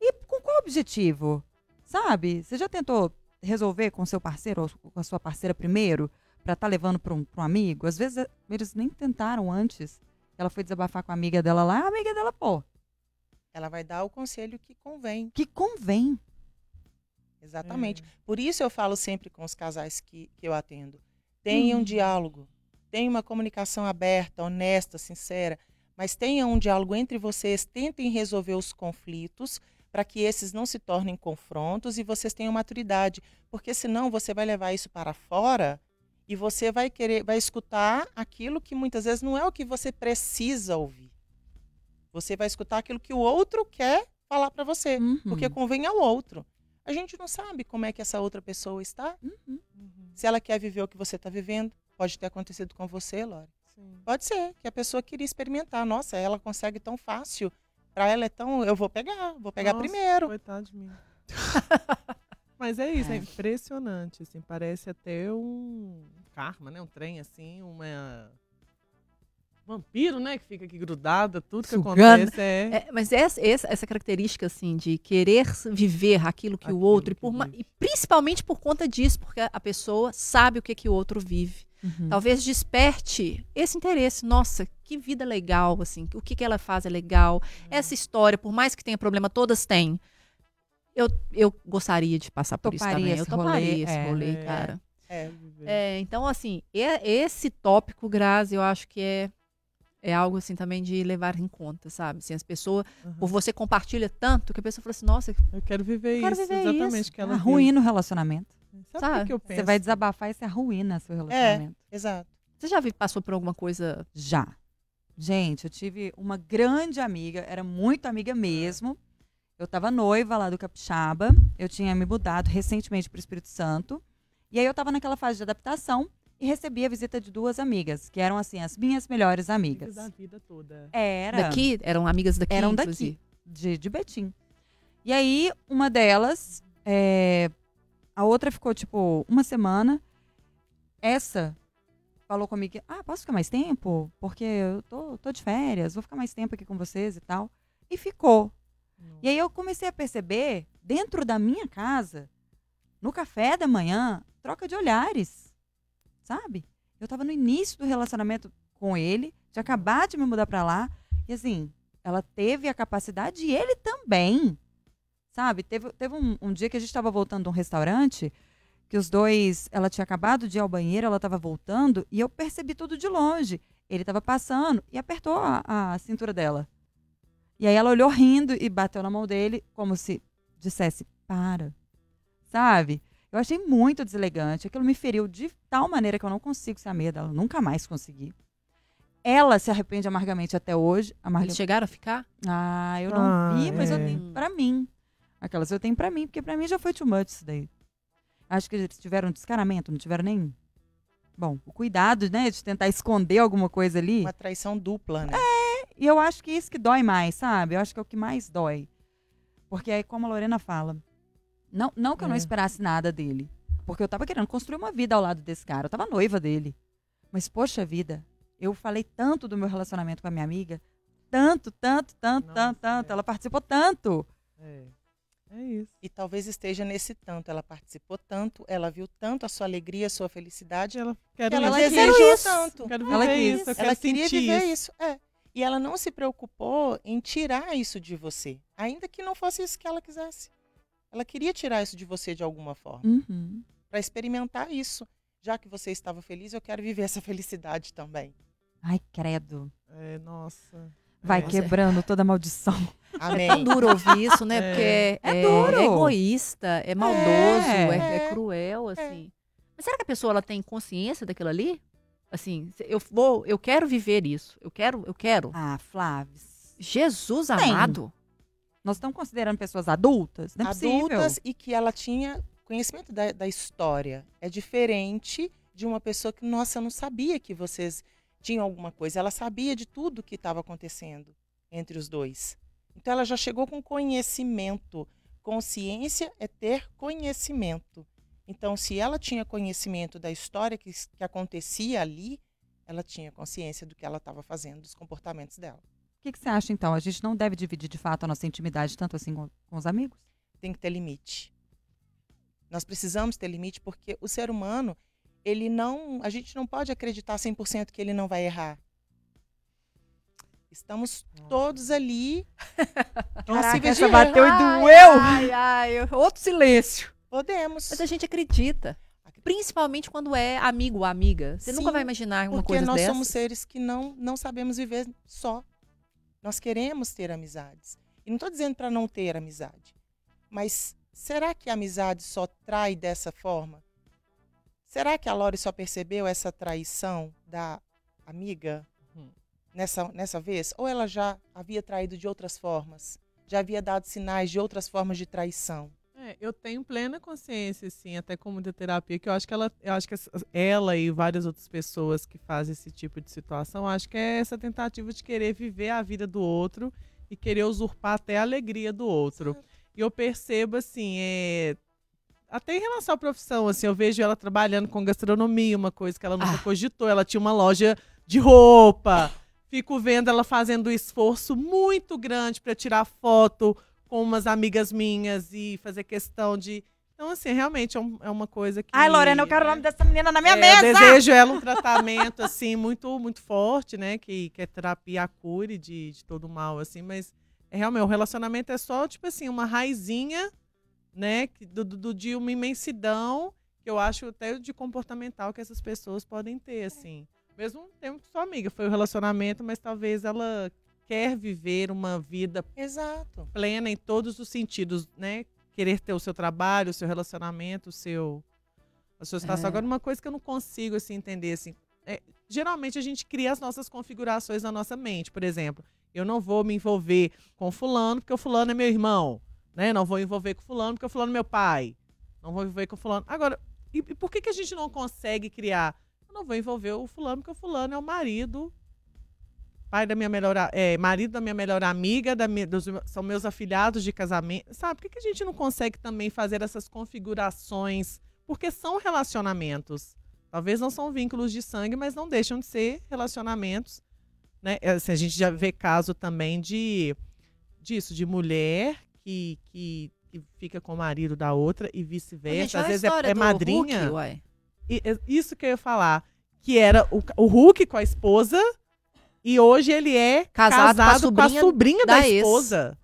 e com qual objetivo, sabe? Você já tentou resolver com seu parceiro ou com a sua parceira primeiro para estar levando para um, pra um amigo? Às vezes eles nem tentaram antes. Ela foi desabafar com a amiga dela lá, a amiga dela, pô, Ela vai dar o conselho que convém. que convém. Exatamente. É. Por isso eu falo sempre com os casais que, que eu atendo. Tenha um Hum. diálogo, tenha uma comunicação aberta, honesta, sincera, mas tenha um diálogo entre vocês, tentem resolver os conflitos para que esses não se tornem confrontos e vocês tenham maturidade, porque senão você vai levar isso para fora e você vai querer, vai escutar aquilo que muitas vezes não é o que você precisa ouvir. Você vai escutar aquilo que o outro quer falar para você, Uhum. porque convém ao outro. A gente não sabe como é que essa outra pessoa está. Uhum. Se ela quer viver o que você está vivendo, pode ter acontecido com você, Lore. sim. Pode ser que a pessoa queria experimentar. Nossa, ela consegue tão fácil. Para ela é tão. Eu vou pegar, vou pegar Nossa, primeiro. Coitado de mim. <laughs> Mas é isso, é. É. impressionante, assim, parece até um karma, né? Um trem, assim, uma... Vampiro, né? Que fica aqui grudada, tudo que Sugando. acontece é... É, mas essa, essa, essa característica, assim, de querer viver aquilo que o Aquilo outro, e, que por ma- vive. e principalmente por conta disso, porque a pessoa sabe o que, que o outro vive. Uhum. Talvez desperte esse interesse. Nossa, que vida legal, assim, o que, que ela faz é legal. Essa história, por mais que tenha problema, todas têm. Eu, eu gostaria de passar por isso também. Eu toparia rolê, esse é. rolê, É. cara. É. É, então, assim, e- esse tópico, Grazi, eu acho que é, é algo, assim, também de levar em conta, sabe? Assim, as pessoas, Uhum. por você compartilha tanto, que a pessoa fala assim, nossa, Eu quero viver Eu quero isso, viver exatamente. isso. Que ela Arruína o relacionamento. vive. Sabe, o Sabe? que que eu penso? Você vai desabafar e você arruína seu relacionamento. Exato. você já vi- passou por alguma coisa... Já. Gente, eu tive uma grande amiga, era muito amiga mesmo. Eu tava noiva lá do Capixaba. Eu tinha me mudado recentemente para o Espírito Santo. E aí eu tava naquela fase de adaptação e recebi a visita de duas amigas, que eram assim as minhas melhores amigas. da vida toda. Era Daqui? Eram amigas daqui, Eram inclusive. daqui. de, de Betim. E aí, uma delas, é, a outra ficou, tipo, uma semana. Essa falou comigo, que, ah, posso ficar mais tempo? Porque eu tô, tô de férias, vou ficar mais tempo aqui com vocês e tal. E ficou. E aí eu comecei a perceber, dentro da minha casa, no café da manhã, troca de olhares, sabe? Eu tava no início do relacionamento com ele, de acabar de me mudar pra lá, E assim, ela teve a capacidade e ele também. Sabe? Teve, teve um, um dia que a gente estava voltando de um restaurante, que os dois. Ela tinha acabado de ir ao banheiro, ela estava voltando, e eu percebi tudo de longe. Ele estava passando e apertou a, a cintura dela. E aí ela olhou rindo e bateu na mão dele, como se dissesse: para. Sabe? Eu achei muito deselegante. Aquilo me feriu de tal maneira que eu não consigo ser amiga dela. Nunca mais consegui. Ela se arrepende amargamente até hoje. Amarga... Eles chegaram a ficar? Ah, eu não Ah, vi, mas eu é. tenho pra mim. Aquelas eu tenho pra mim, porque pra mim já foi too much isso daí. Acho que eles tiveram descaramento, não tiveram nem. Bom, o cuidado, né, de tentar esconder alguma coisa ali. Uma traição dupla, né? E eu acho que isso que dói mais, sabe? Eu acho que é o que mais dói. Porque aí, como a Lorena fala, não, não que eu não É. esperasse nada dele. Porque eu tava querendo construir uma vida ao lado desse cara. Eu tava noiva dele. Mas, poxa vida, eu falei tanto do meu relacionamento com a minha amiga. Tanto, tanto, tanto, Nossa, tanto, tanto. é. Ela participou tanto. É. É isso. E talvez esteja nesse tanto. Ela participou tanto, ela viu tanto a sua alegria, a sua felicidade. Ela, que quero ela desejou isso. tanto. Quero Ela viver quis. isso. Eu Ela queria viver isso. isso. É. E ela não se preocupou em tirar isso de você. Ainda que não fosse isso que ela quisesse. Ela queria tirar isso de você de alguma forma. Uhum. Para experimentar isso. Já que você estava feliz, eu quero viver essa <laughs> felicidade também. Ai, credo. É, nossa. Vai É. quebrando toda a maldição. <laughs> Amém. É tão duro ouvir isso, né? É. Porque É é, duro. é egoísta, é maldoso, é, É. é cruel, assim. Mas será que a pessoa ela tem consciência daquilo ali? Assim, eu vou, eu quero viver isso. Eu quero, eu quero. Ah, Flávio. Jesus Tem. Nós estamos considerando pessoas adultas? Não é possível. adultas e que ela tinha conhecimento da, da história. É diferente de uma pessoa que, nossa, eu não sabia que vocês tinham alguma coisa. Ela sabia de tudo que estava acontecendo entre os dois. Então ela já chegou com conhecimento. Consciência é ter conhecimento. Então, se ela tinha conhecimento da história que, que acontecia ali, ela tinha consciência do que ela estava fazendo, dos comportamentos dela. O que, que você acha, então? A gente não deve dividir de fato a nossa intimidade tanto assim com, com os amigos? tem que ter limite. Nós precisamos ter limite porque o ser humano, ele não, a gente não pode acreditar 100% que ele não vai errar. Estamos todos ali <laughs> de essa bateu e doeu. Ai, ai, ai, outro silêncio. Podemos. Mas a gente acredita. Principalmente quando é amigo ou amiga. Você nunca Sim, vai imaginar uma Porque coisa nós dessa. somos seres que não, não sabemos viver só. Nós queremos ter amizades. E não estou dizendo para não ter amizade. Mas será que a amizade só trai dessa forma? Será que a Lori só percebeu essa traição da amiga Uhum. nessa, nessa vez? Ou ela já havia traído de outras formas? Já havia dado sinais de outras formas de traição? É, eu tenho plena consciência, assim, até como de terapia, que eu acho que ela, eu acho que ela e várias outras pessoas que fazem esse tipo de situação, acho que é essa tentativa de querer viver a vida do outro e querer usurpar até a alegria do outro. E eu percebo, assim, é, até em relação à profissão, assim, eu vejo ela trabalhando com gastronomia, uma coisa que ela nunca Ah. cogitou. Ela tinha uma loja de roupa. Fico vendo ela fazendo um esforço muito grande para tirar foto com umas amigas minhas e fazer questão de. Então, assim, realmente é, um- é uma coisa que. Ai, Lorena, eu quero o né? nome dessa menina na minha É, mesa! Eu desejo ela um tratamento, assim, muito, muito forte, né? Que, que é terapia a cure de, de todo mal, assim, mas é realmente, o relacionamento é só, tipo assim, uma raizinha, né? Do, do, de uma imensidão, que eu acho até de comportamental que essas pessoas podem ter, assim. Mesmo tempo que sua amiga foi o relacionamento, mas talvez ela quer viver uma vida Exato. plena em todos os sentidos, né? Querer ter o seu trabalho, o seu relacionamento, o seu a sua situação. É. Agora, uma coisa que eu não consigo assim, entender, assim, é, geralmente a gente cria as nossas configurações na nossa mente. Por exemplo, eu não vou me envolver com fulano porque o fulano é meu irmão, né? Não vou envolver com fulano porque o fulano é meu pai. Não vou envolver com fulano. Agora, e, e por que, que a gente não consegue criar? Eu não vou envolver o fulano porque o fulano é o marido pai da minha melhor, é, marido da minha melhor amiga, da minha- dos- são meus afilhados de casamento. Sabe, por que, que a gente não consegue também fazer essas configurações? Porque são relacionamentos. Talvez não são vínculos de sangue, mas não deixam de ser relacionamentos. Né? Assim, a gente já vê caso também de disso, de mulher que, que, que fica com o marido da outra e vice-versa. Às vezes é, é madrinha. Hulk. E- é isso que eu ia falar. Que era o, o Hulk com a esposa, E hoje ele é Casado casado, com a com a sobrinha da, da ex. esposa.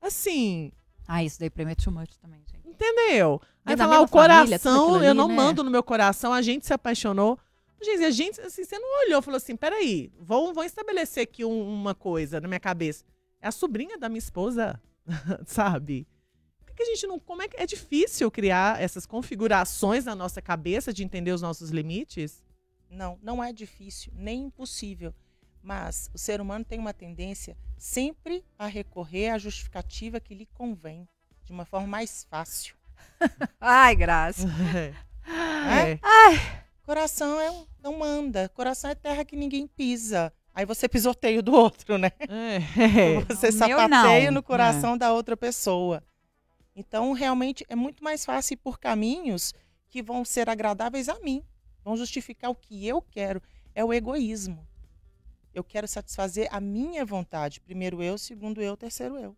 Assim, Ah, isso daí pra mim é too much também, gente. entendeu? Aí falar, o mesma família, coração, aquilo eu ali, não né? mando no meu coração, a gente se apaixonou. Gente, a gente, assim, você não olhou e falou assim, peraí, vou, vou estabelecer aqui um- uma coisa na minha cabeça. É a sobrinha da minha esposa, <laughs> sabe? Por que que a gente não. Como é que é difícil criar essas configurações na nossa cabeça de entender os nossos limites? Não, não é difícil, nem impossível. Mas o ser humano tem uma tendência sempre a recorrer à justificativa que lhe convém, de uma forma mais fácil. <laughs> Ai, graça. É. Coração é não manda, coração é terra que ninguém pisa. Aí você pisoteia o do outro, né? É. <laughs> Você O sapateia no coração da outra pessoa. Então, realmente, é muito mais fácil ir por caminhos que vão ser agradáveis a mim. Vão justificar o que eu quero. É o egoísmo. Eu quero satisfazer a minha vontade. Primeiro eu, segundo eu, terceiro eu.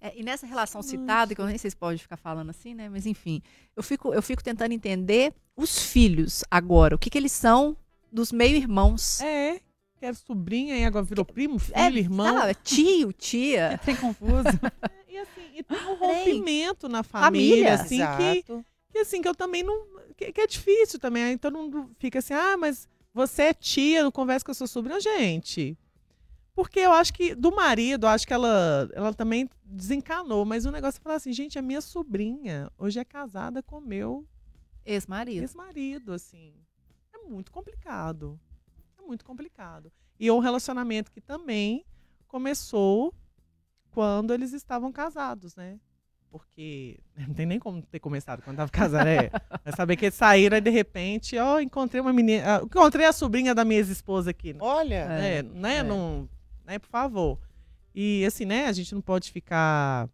É, e nessa relação citada, que eu nem sei se pode ficar falando assim, né? Mas enfim, eu fico, eu fico tentando entender os filhos agora. O que, que eles são dos meio-irmãos. É. Quero sobrinha e agora virou primo, filho, É, irmão. sabe? Tio, tia. <laughs> Tem confuso. <laughs> E assim, e tem um rompimento na Família. família, assim, que, Exato. que assim, que eu também não. Que, que é difícil também. Aí todo mundo fica assim, ah, mas você é tia, não conversa com a sua sobrinha, gente. Porque eu acho que, do marido, eu acho que ela, ela também desencanou, mas o negócio é falar assim, gente, a minha sobrinha hoje é casada com meu Ex-marido. ex-marido, assim. É muito complicado. É muito complicado. E é um relacionamento que também começou quando eles estavam casados, né? Porque <laughs> não tem nem como ter começado quando tava casado, é. Saber que eles saíram e de repente, ó, encontrei uma menina, ah, encontrei a sobrinha da minha ex-esposa aqui. Olha, É, né, é. não, né, por favor. E assim, né, a gente não pode ficar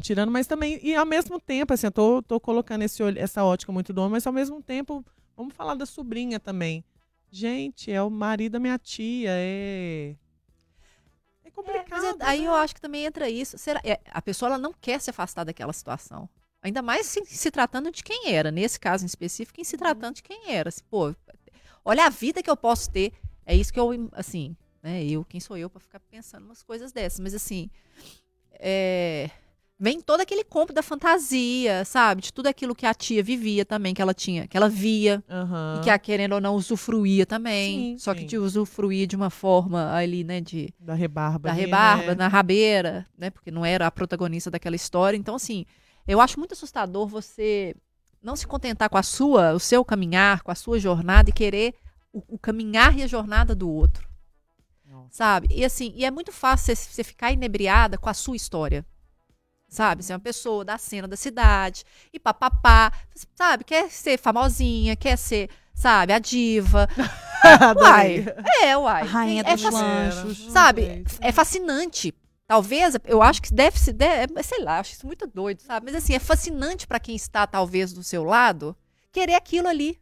tirando, mas também, e ao mesmo tempo, assim, eu tô, tô colocando esse, olho- essa ótica muito do homem, mas ao mesmo tempo, vamos falar da sobrinha também. Gente, é o marido da minha tia, é... É complicado. Mas é- aí eu acho que também entra isso. Será, é, a pessoa ela não quer se afastar daquela situação. Ainda mais se, se tratando de quem era. Nesse caso em específico, em se tratando de quem era. Assim, pô, olha a vida que eu posso ter. É isso que eu, assim, né? Eu, quem sou eu pra ficar pensando umas coisas dessas? Mas assim, é, vem todo aquele combo da fantasia, sabe? De tudo aquilo que a tia vivia também, que ela tinha, que ela via. Aham. E que a querendo ou não usufruía também. Sim, só que sim. te usufruía de uma forma ali, né? De, Da rebarba. da ali, rebarba, né? na rabeira, né? Porque não era a protagonista daquela história. Então, assim, eu acho muito assustador você não se contentar com a sua, o seu caminhar, com a sua jornada e querer o, o caminhar e a jornada do outro, Nossa. sabe? E assim, e é muito fácil você- você ficar inebriada com a sua história. Sabe? É uma pessoa da cena da cidade e papapá, sabe? Quer ser famosinha, quer ser, sabe, a diva. <laughs> Uai, é, uai. A rainha é dos faci- lanchos. Sabe? É fascinante. Talvez, eu acho que deve ser, deve- sei lá, acho isso muito doido, sabe? Mas assim, é fascinante pra quem está talvez do seu lado querer aquilo ali.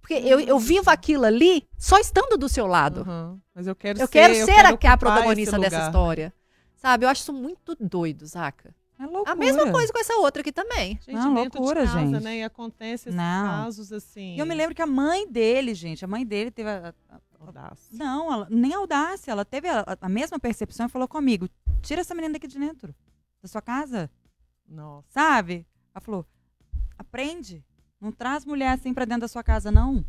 Porque eu, eu vivo aquilo ali só estando do seu lado. Aham. Mas eu quero Eu ser, quero ser a, que é a ocupar protagonista dessa história. Sabe? Eu acho isso muito doido, Zaca. É loucura. A mesma coisa com essa outra aqui também. Gente, Não, loucura, de casa, gente. né? E acontece esses Não. casos assim. E eu me lembro que a mãe dele, gente, a mãe dele teve a, a- Audácia. não, ela- nem audácia, ela teve a, a mesma percepção e falou comigo: tira essa menina daqui de dentro, da sua casa, Nossa. sabe? Ela falou: aprende, não traz mulher assim pra dentro da sua casa, não.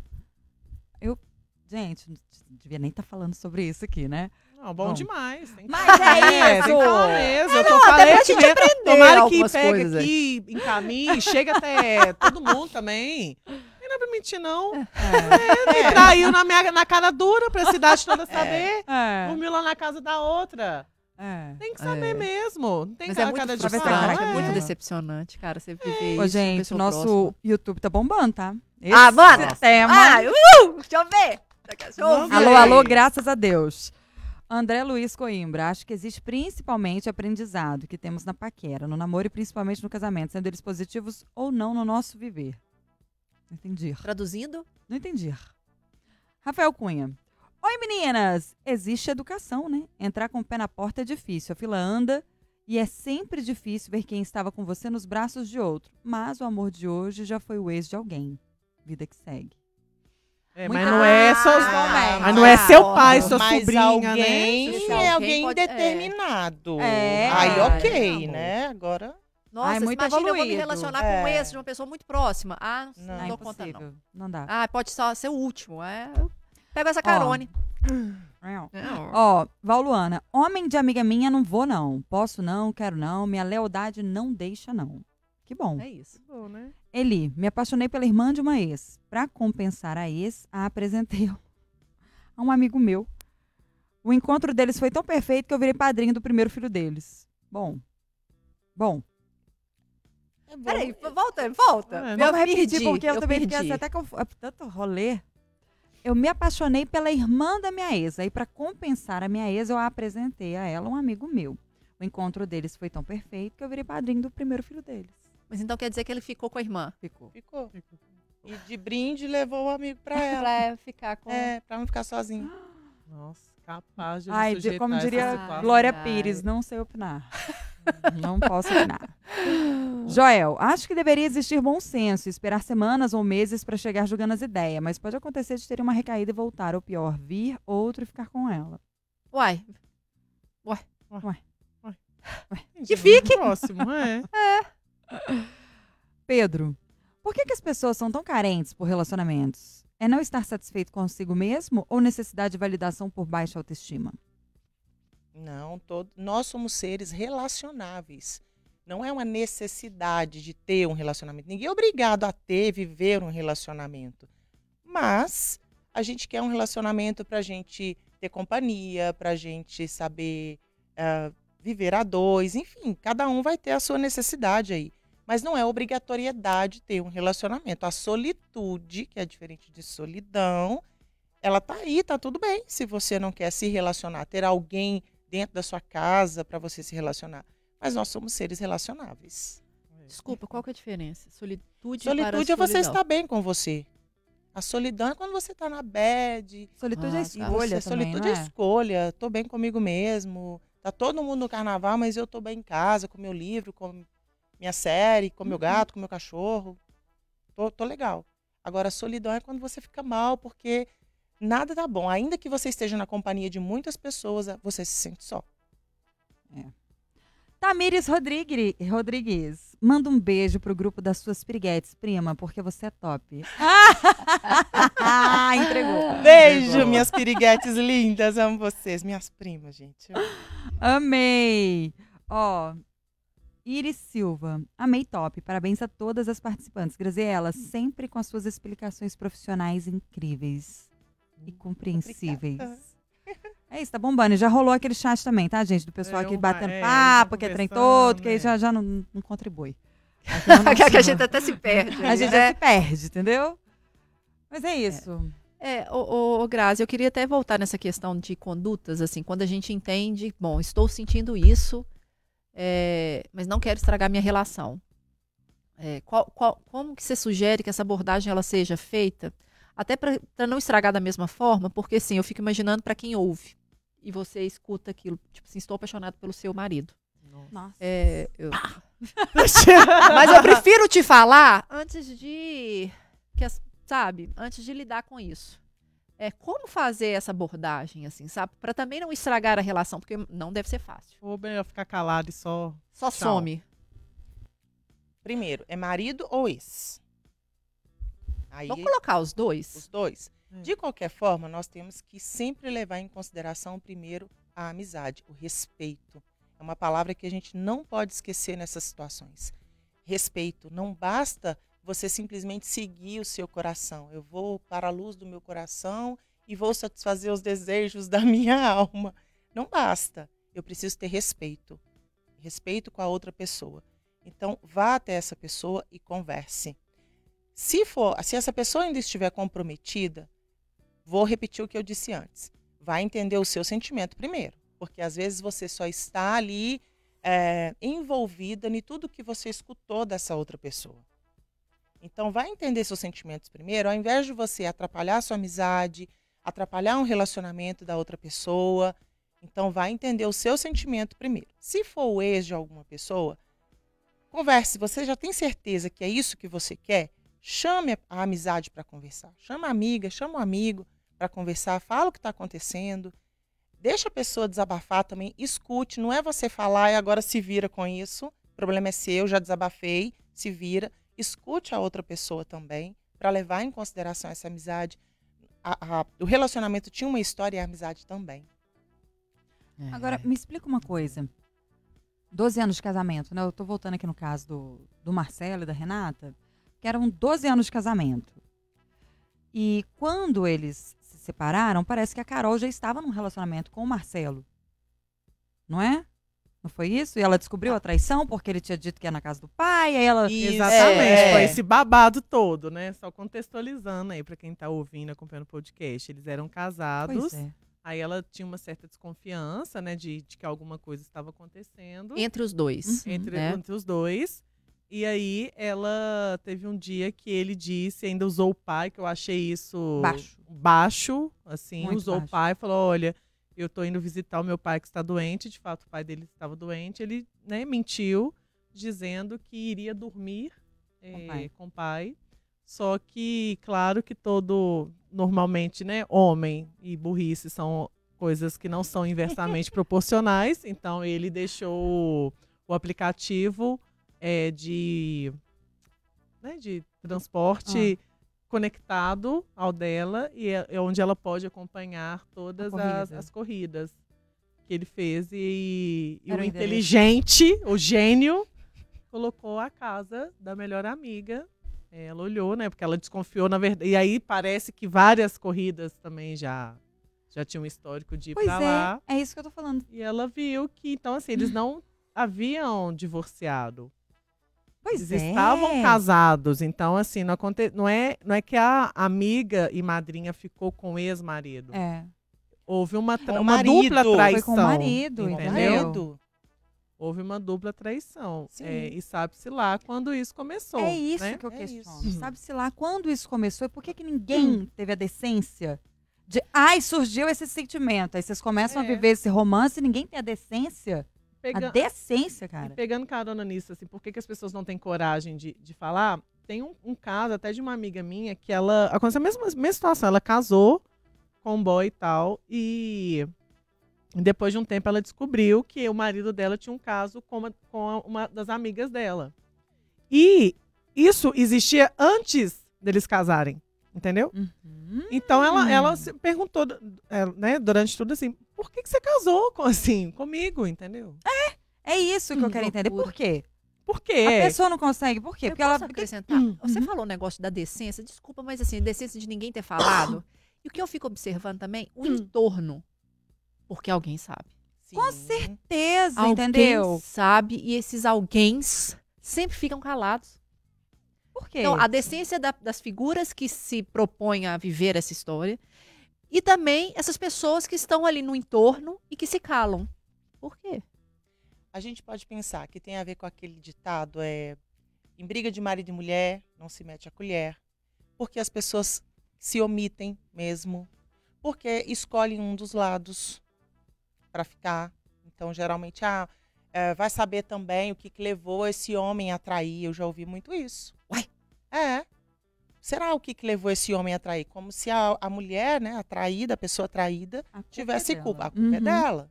Eu, gente, não devia nem estar falando sobre isso aqui, né? Não, bom, Bom. demais. Tem que Mas falar. é tem que falar isso! mesmo. eu tô não, até falando gente mesmo. aprender Tomara que algumas pega coisas aí. aqui, encaminhe, <laughs> chega até todo mundo também. Não dá pra mentir, não. É. Me traiu na, minha, na cara dura pra cidade toda saber. É, Dormiu lá na casa da outra. é. Tem que saber É. mesmo. Não tem Mas cara é muito cara de pau. caraca, é muito É. decepcionante, cara. Você viver isso. Ô, gente, o nosso próxima. YouTube tá bombando, tá? Ah, bora! tema. Ah, uh, deixa eu ver. Deixa eu Vamos ver. Alô, alô, graças a Deus. André Luiz Coimbra, acho que existe principalmente aprendizado que temos na paquera, no namoro e principalmente no casamento, sendo eles positivos ou não no nosso viver. Não entendi. Traduzindo? Não entendi. Rafael Cunha. Oi, meninas! Existe educação, né? Entrar com o pé na porta é difícil. A fila anda e é sempre difícil ver quem estava com você nos braços de outro. Mas o amor de hoje já foi o ex de alguém. Vida que segue. É, mas não é seus Ah, Mas não é seu pai, sua mas sobrinha, alguém né? É alguém pode- é. indeterminado. É. Aí ok, amor. né? Agora Nossa, Ai, muito imagina eu vou me evoluído. relacionar com um É. ex de uma pessoa muito próxima. Ah, não, Não. Dou conta não. Não dá. Ah, pode só ser o último. É, eu pego essa carone. Ó, Valuana, homem de amiga minha não vou não. Posso não, quero não, minha lealdade não deixa não. Que bom. É isso. Bom, né? Eli, me apaixonei pela irmã de uma ex. Pra compensar a ex, a apresentei a um amigo meu. O encontro deles foi tão perfeito que eu virei padrinho do primeiro filho deles. Bom. Bom. é bom. Peraí, volta, volta. É, Eu Vamos repetir, perdi, porque eu, eu também perdi. fiquei assim, até que eu, é tanto rolê. Eu me apaixonei pela irmã da minha ex. Aí, pra compensar a minha ex, eu apresentei a ela um amigo meu. O encontro deles foi tão perfeito que eu virei padrinho do primeiro filho deles. Mas então quer dizer que ele ficou com a irmã. Ficou. Ficou. E de brinde levou o amigo pra <laughs> ela. Pra ficar com. é, pra não ficar sozinho. <gasps> Nossa, capaz de Ai, de- como diria. Glória. Pires, não sei opinar. <laughs> não posso opinar. Joel, acho que deveria existir bom senso, e esperar semanas ou meses para chegar julgando as ideias, mas pode acontecer de ter uma recaída e voltar, ou pior, vir outro e ficar com ela. Uai, Que fique. Próximo, é. <laughs> Pedro, por que, que as pessoas são tão carentes por relacionamentos? É não estar satisfeito consigo mesmo ou necessidade de validação por baixa autoestima? Não, todo, nós somos seres relacionáveis. Não é uma necessidade de ter um relacionamento. Ninguém é obrigado a ter, viver um relacionamento. Mas a gente quer um relacionamento para a gente ter companhia, para a gente saber ah, viver a dois. Enfim, cada um vai ter a sua necessidade aí. Mas não é obrigatoriedade ter um relacionamento. A solitude, que é diferente de solidão, ela tá aí, tá tudo bem. Se você não quer se relacionar, ter alguém dentro da sua casa para você se relacionar. Mas nós somos seres relacionáveis. desculpa, qual que é a diferença? Solitude, Solitude para é você estar bem com você. A solidão é quando você está na bad. Solitude é Ah, e escolha você, também, solitude é é? escolha. Tô bem comigo mesmo. Tá todo mundo no carnaval, mas eu tô bem em casa, com meu livro, com minha série, com Uhum. meu gato, com meu cachorro. Tô, tô legal. Agora, a solidão é quando você fica mal, porque nada tá bom. Ainda que você esteja na companhia de muitas pessoas, você se sente só. Tamires Rodrigues, Rodrigues, manda um beijo pro grupo das suas piriguetes, prima, porque você é top. <laughs> Ah, entregou. Beijo, Entregou. minhas piriguetes lindas. Amo vocês, minhas primas, gente. Amei. Ó, Iris Silva, amei top. Parabéns a todas as participantes. Graziela, sempre com as suas explicações profissionais incríveis e compreensíveis. Obrigada. <laughs> É isso, tá bombando. E já rolou aquele chat também, tá, gente? Do pessoal É, aqui batendo é, papo, já que é trem todo, que aí é. já, já não, não contribui. <laughs> Aqui não que a gente até se perde. a gente né? já se perde, entendeu? Mas é isso. É, ô, ô, ô, Grazi, eu queria até voltar nessa questão de condutas, assim, quando a gente entende, bom, estou sentindo isso, é, mas não quero estragar minha relação. É, qual- qual- como que você sugere que essa abordagem ela seja feita? Até para não estragar da mesma forma, porque assim, eu fico imaginando para quem ouve e você escuta aquilo, tipo assim, estou apaixonado pelo seu marido. Nossa. É, eu- <laughs> Mas eu prefiro te falar antes de. Que sabe? Antes de lidar com isso. É como fazer essa abordagem, assim, sabe? Pra também não estragar a relação, porque não deve ser fácil. Ou melhor ficar calado e só. Só Tchau. some. Primeiro, é marido ou ex? Aí, Vamos colocar os dois? os dois. É. De qualquer forma, nós temos que sempre levar em consideração primeiro a amizade, o respeito. É uma palavra que a gente não pode esquecer nessas situações. Respeito. Não basta você simplesmente seguir o seu coração. Eu vou para a luz do meu coração e vou satisfazer os desejos <laughs> da minha alma. Não basta. Eu preciso ter respeito. Respeito com a outra pessoa. Então, vá até essa pessoa e converse. Se for, se essa pessoa ainda estiver comprometida, vou repetir o que eu disse antes. Vai entender o seu sentimento primeiro, porque às vezes você só está ali é, envolvida em tudo que você escutou dessa outra pessoa. Então, vai entender seus sentimentos primeiro, ao invés de você atrapalhar sua amizade, atrapalhar um relacionamento da outra pessoa. Então, vai entender o seu sentimento primeiro. Se for o ex de alguma pessoa, converse. Você já tem certeza que é isso que você quer? chame a, amizade para conversar. Chama a amiga, chama o amigo para conversar, fala o que está acontecendo. Deixa a pessoa desabafar também, escute. Não é você falar e agora se vira com isso. O problema é seu, já desabafei, se vira. Escute a outra pessoa também, para levar em consideração essa amizade. A, a, o relacionamento tinha uma história e a amizade também. É. Agora, me explica uma coisa. 12 anos de casamento, né? Eu tô voltando aqui no caso do, do Marcelo e da Renata, que eram 12 anos de casamento. E quando eles se separaram, parece que a Carol já estava num relacionamento com o Marcelo. Não é? Não foi isso? E ela descobriu a traição porque ele tinha dito que ia na casa do pai, aí ela. Exatamente, É. foi esse babado todo, né? Só contextualizando aí pra quem tá ouvindo, acompanhando o podcast. Eles eram casados, Pois é. aí ela tinha uma certa desconfiança, né, de, de que alguma coisa estava acontecendo Entre os dois. Uhum. entre, né? entre os dois. E aí ela teve um dia que ele disse, ainda usou o pai, que eu achei isso Baixo. baixo, assim, Muito usou baixo. o pai, falou, olha, eu tô indo visitar o meu pai que está doente, de fato o pai dele estava doente, ele, né, mentiu, dizendo que iria dormir eh, pai. com o pai. Só que, claro que todo, normalmente, né, homem e burrice são coisas que não são inversamente <laughs> proporcionais, então ele deixou o aplicativo é, de, né, de transporte conectado ao dela e é, é onde ela pode acompanhar todas A as, corrida. as corridas que ele fez e, e o endereço. inteligente, o gênio, colocou a casa da melhor amiga. Ela olhou, né? Porque ela desconfiou, na verdade. E aí parece que várias corridas também já, já tinham um histórico de ir Pois pra é, lá. é isso que eu tô falando. E ela viu que, então, assim, eles não haviam divorciado. Pois Eles é. estavam casados. Então, assim, não, aconte... não, é, não é que a amiga e madrinha ficou com o ex-marido. É. Houve uma, tra- uma dupla Foi com o traição. com o marido, entendeu? entendeu? Houve uma dupla traição. É, e sabe-se lá quando isso começou. É isso né? que eu É questiono. Sabe-se lá quando isso começou e por que, que ninguém teve a decência de. Ai, surgiu esse sentimento. Aí vocês começam a É. viver esse romance e ninguém tem a decência. Pega- A decência, E cara. pegando carona nisso, assim, por que, que as pessoas não têm coragem de, de falar? Tem um, um caso até de uma amiga minha que ela. Aconteceu a mesma, mesma situação. Ela casou com um boy e tal. E depois de um tempo ela descobriu que o marido dela tinha um caso com uma, com uma das amigas dela. E isso existia antes deles casarem. Entendeu? Uhum. Então ela, ela se perguntou, é, né, durante tudo assim, por que, que você casou com, assim, comigo, entendeu? É isso que eu Hum, quero entender. loucura. Por quê? Por A quê? pessoa não consegue. Por quê? Eu Porque posso ela. acrescentar? Hum, Você uhum. falou o negócio da decência, desculpa, mas assim, decência de ninguém ter falado. <coughs> e o que eu fico observando também, o entorno. Porque alguém sabe. Com Sim. certeza, Alguém entendeu? sabe e esses alguéms sempre ficam calados. Por quê? Então, a decência da- das figuras que se propõem a viver essa história e também essas pessoas que estão ali no entorno e que se calam. Por quê? A gente pode pensar que tem a ver com aquele ditado, é em briga de marido e mulher, não se mete a colher. Porque as pessoas se omitem mesmo. Porque escolhem um dos lados para ficar. Então, geralmente, ah, é, vai saber também o que, que levou esse homem a trair. Eu já ouvi muito isso. É. Será o que, que levou esse homem a trair? Como se a, a mulher, né, a traída, a pessoa traída, A é tivesse dela. culpa. A culpa é Uhum. dela.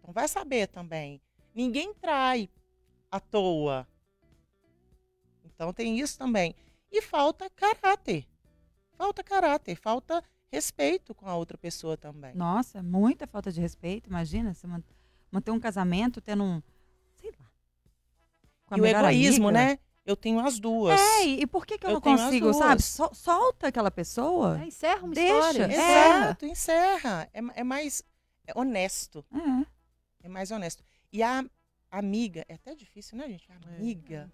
Então vai saber também. Ninguém trai à toa. Então tem isso também. E falta caráter. Falta caráter, falta respeito com a outra pessoa também. Nossa, muita falta de respeito. Imagina, você man- manter um casamento tendo um. Sei lá. com a e o egoísmo, amiga. né? Eu tenho as duas. É, e por que, que eu, Eu não consigo, sabe? Sol- solta aquela pessoa. É, encerra uma Deixa, história. é. encerra. Exato, encerra. É, é mais é honesto. É. É mais honesto. E a amiga, é até difícil, né, gente? É. Amiga.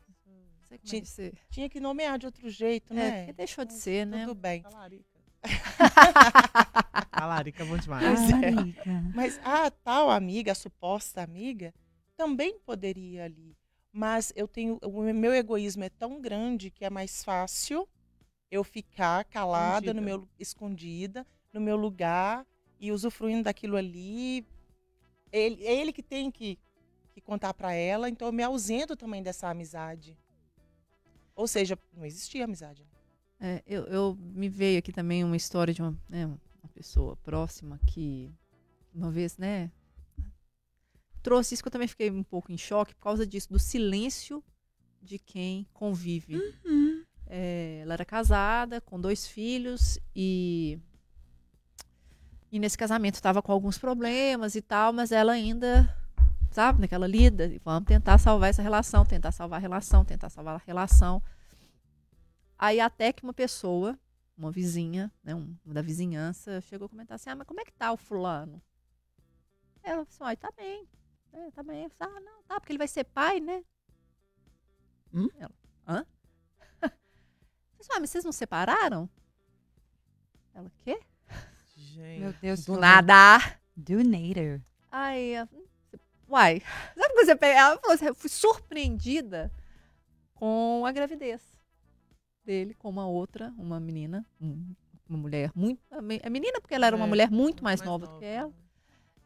Sei como Tinha- ser. Tinha que nomear de outro jeito, né? deixou de ser, né? Tudo bem. Talarica. <laughs> Talarica é bom demais. É. amiga. Mas a tal amiga, a suposta amiga, também poderia ali. Mas eu tenho. O meu egoísmo é tão grande que é mais fácil eu ficar calada no Escondida. meu escondida, no meu lugar e usufruindo daquilo ali. Ele, é ele que tem que, que contar para ela, então eu me ausento também dessa amizade. Ou seja, não existia amizade. né? É, eu, eu- me veio aqui também uma história de uma, né, uma pessoa próxima que uma vez, né, trouxe isso que eu também fiquei um pouco em choque por causa disso, do silêncio de quem convive. Hum. É, ela era casada, com dois filhos e e nesse casamento estava com alguns problemas e tal, mas ela ainda, sabe, naquela lida, vamos tentar salvar essa relação, tentar salvar a relação, tentar salvar a relação. Aí até que uma pessoa, uma vizinha, né, um, da vizinhança, chegou a comentar assim, ah, mas como é que tá o fulano? Ela falou assim, "Ai, tá bem, é, tá bem. Eu falei, ah, não, tá, porque ele vai ser pai, né? Hum? Ela, hã? <laughs> Falei, ah, mas vocês não separaram? Ela, quê? Gente. Meu Deus Do nada. Do nader. Aí, uai, <laughs> sabe quando você pega? Ela falou assim, eu fui surpreendida com a gravidez dele com uma outra, uma menina, um- uma mulher muito. É menina porque ela era uma É, mulher muito mais, nova, do que ela,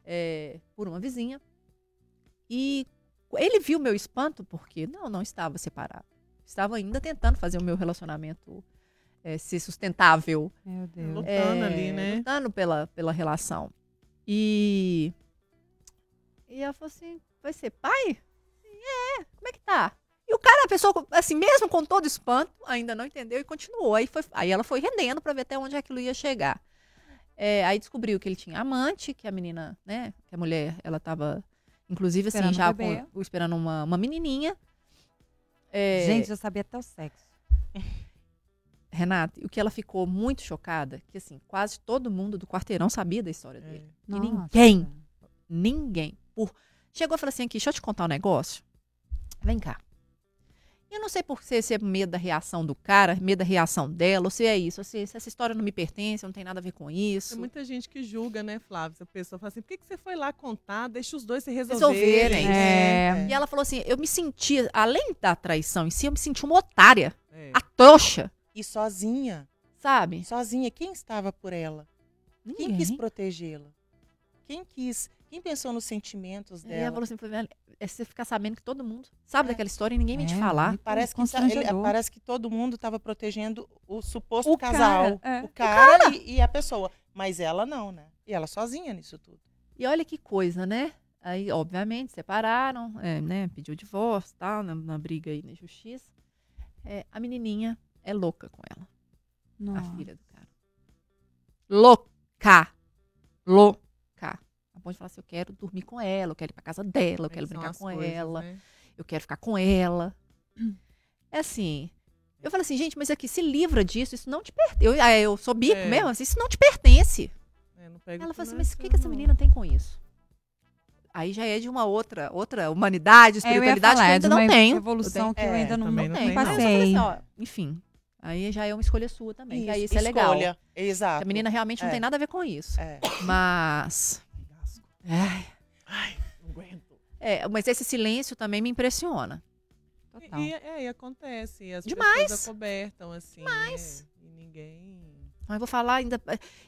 é, por uma vizinha. E ele viu meu espanto porque não, não estava separado. Estava ainda tentando fazer o meu relacionamento é, ser sustentável. Meu Deus. Lutando ali, né? Lutando pela, pela relação. E. E ela falou assim: vai ser pai? É, como é que tá? E o cara, a pessoa, assim, mesmo com todo espanto, ainda não entendeu e continuou. Aí, foi, aí ela foi rendendo pra ver até onde aquilo ia chegar. É, aí descobriu que ele tinha amante, que a menina, né? Que a mulher, ela tava, inclusive, assim, Esperando já com- esperando uma, uma menininha. É, Gente, já sabia até o sexo. <laughs> Renata, o que ela ficou muito chocada, que assim, quase todo mundo do quarteirão sabia da história dele. É. E Nossa. ninguém, ninguém, por... chegou e falou assim aqui, deixa eu te contar um negócio. Vem cá. Eu não sei por se, se é medo da reação do cara, medo da reação dela, ou se é isso, ou se, se essa história não me pertence, não tem nada a ver com isso. Tem muita gente que julga, né, Flávia? A pessoa fala assim, por que, que você foi lá contar? Deixa os dois se Resolverem. resolverem. É. E ela falou assim, eu me senti, além da traição em si, eu me senti uma otária, É. a trouxa, E sozinha. sabe? Sozinha. Quem estava por ela? Quem Ninguém. quis protegê-la? Quem quis? Quem pensou nos sentimentos E ela dela? falou assim, "Velho, é você ficar sabendo que todo mundo sabe É. daquela história e ninguém vem te É, falar. muito Parece que, tá- ele- parece que todo mundo estava protegendo o suposto O casal. cara, é. O cara, E, e a pessoa. Mas ela não, né? E ela sozinha nisso tudo. E olha que coisa, né? Aí, obviamente, separaram, é, né? Pediu divórcio, tal, na, na briga aí na justiça. É, a menininha é louca com ela, Nossa. a filha do cara. Louca! Louca! Ponto de falar assim, eu quero dormir com ela, eu quero ir pra casa dela, eu quero são brincar com coisas, ela, né? eu quero ficar com ela. É assim... Eu falei assim, gente, mas aqui, se livra disso, isso não te pertence. Eu, ah, eu sou bico É. mesmo, assim, isso não te pertence. É, não Ela falou assim, nós, mas o que, que essa não. menina tem com isso? Aí já é de uma outra, outra humanidade, É, eu ia espiritualidade que eu falar, ainda de uma não tenho. evolução que eu tenho- ainda É, não, não não Aí eu tem, falei passei. assim, ó, enfim, aí já é uma escolha sua também, que aí isso Isso, é legal. escolha. Exato. A menina realmente não É. tem nada a ver com isso. É. Mas. Ai, Ai, não aguento. é, mas esse silêncio também me impressiona. Total. E, e- é, e acontece. As Demais. pessoas acobertam, assim. Demais. e ninguém... Então eu vou falar ainda.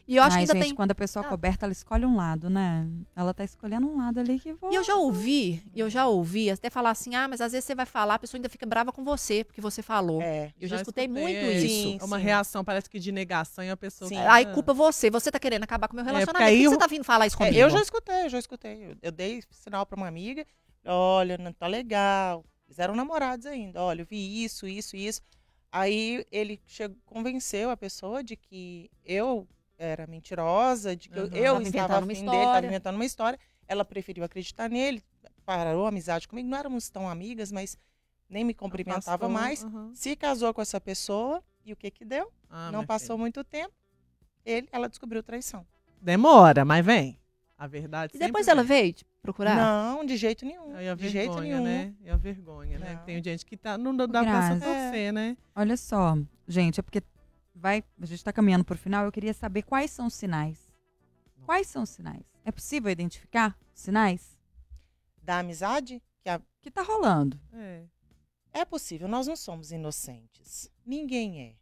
E eu acho Ai, que ainda gente, tem. quando a pessoa Ah. coberta, ela escolhe um lado, né? Ela tá escolhendo um lado ali que vou... E eu já ouvi, eu já ouvi até falar assim, ah, mas às vezes você vai falar, a pessoa ainda fica brava com você, porque você falou. É. Eu já, escutei, é, muito é, isso. Sim, É uma sim. reação, parece que de negação e a pessoa... Sim. Aí culpa você, você tá querendo acabar com o meu É, relacionamento. que aí que você tá vindo falar isso É, comigo? eu já escutei, eu já escutei. Eu, eu dei sinal pra uma amiga. Olha, não tá legal. Eles eram namorados ainda. Olha, eu vi isso, isso, isso. Aí ele chegou, convenceu a pessoa de que eu era mentirosa, de que eu- Aham. eu Tava estava afim dele, estava história. inventando uma história. Ela preferiu acreditar nele, parou a amizade comigo. Não éramos tão amigas, mas nem me cumprimentava mais. aham. Se casou com essa pessoa e o que que deu? Ah, não passou filha. muito tempo. Ele, ela descobriu traição. Demora, mas vem. A verdade E depois sempre ela vem. veio te procurar? Não, de jeito nenhum. Aí a de jeito vergonha, nenhum. né? E a vergonha, né? Não. Tem gente que tá. Não dá pra Grazi. se torcer, né? Olha só, gente, é porque vai, a gente tá caminhando pro final, eu queria saber quais são os sinais. Quais são os sinais? É possível identificar os sinais Da amizade, que a- que tá rolando? É. é possível. Nós não somos inocentes. Ninguém é.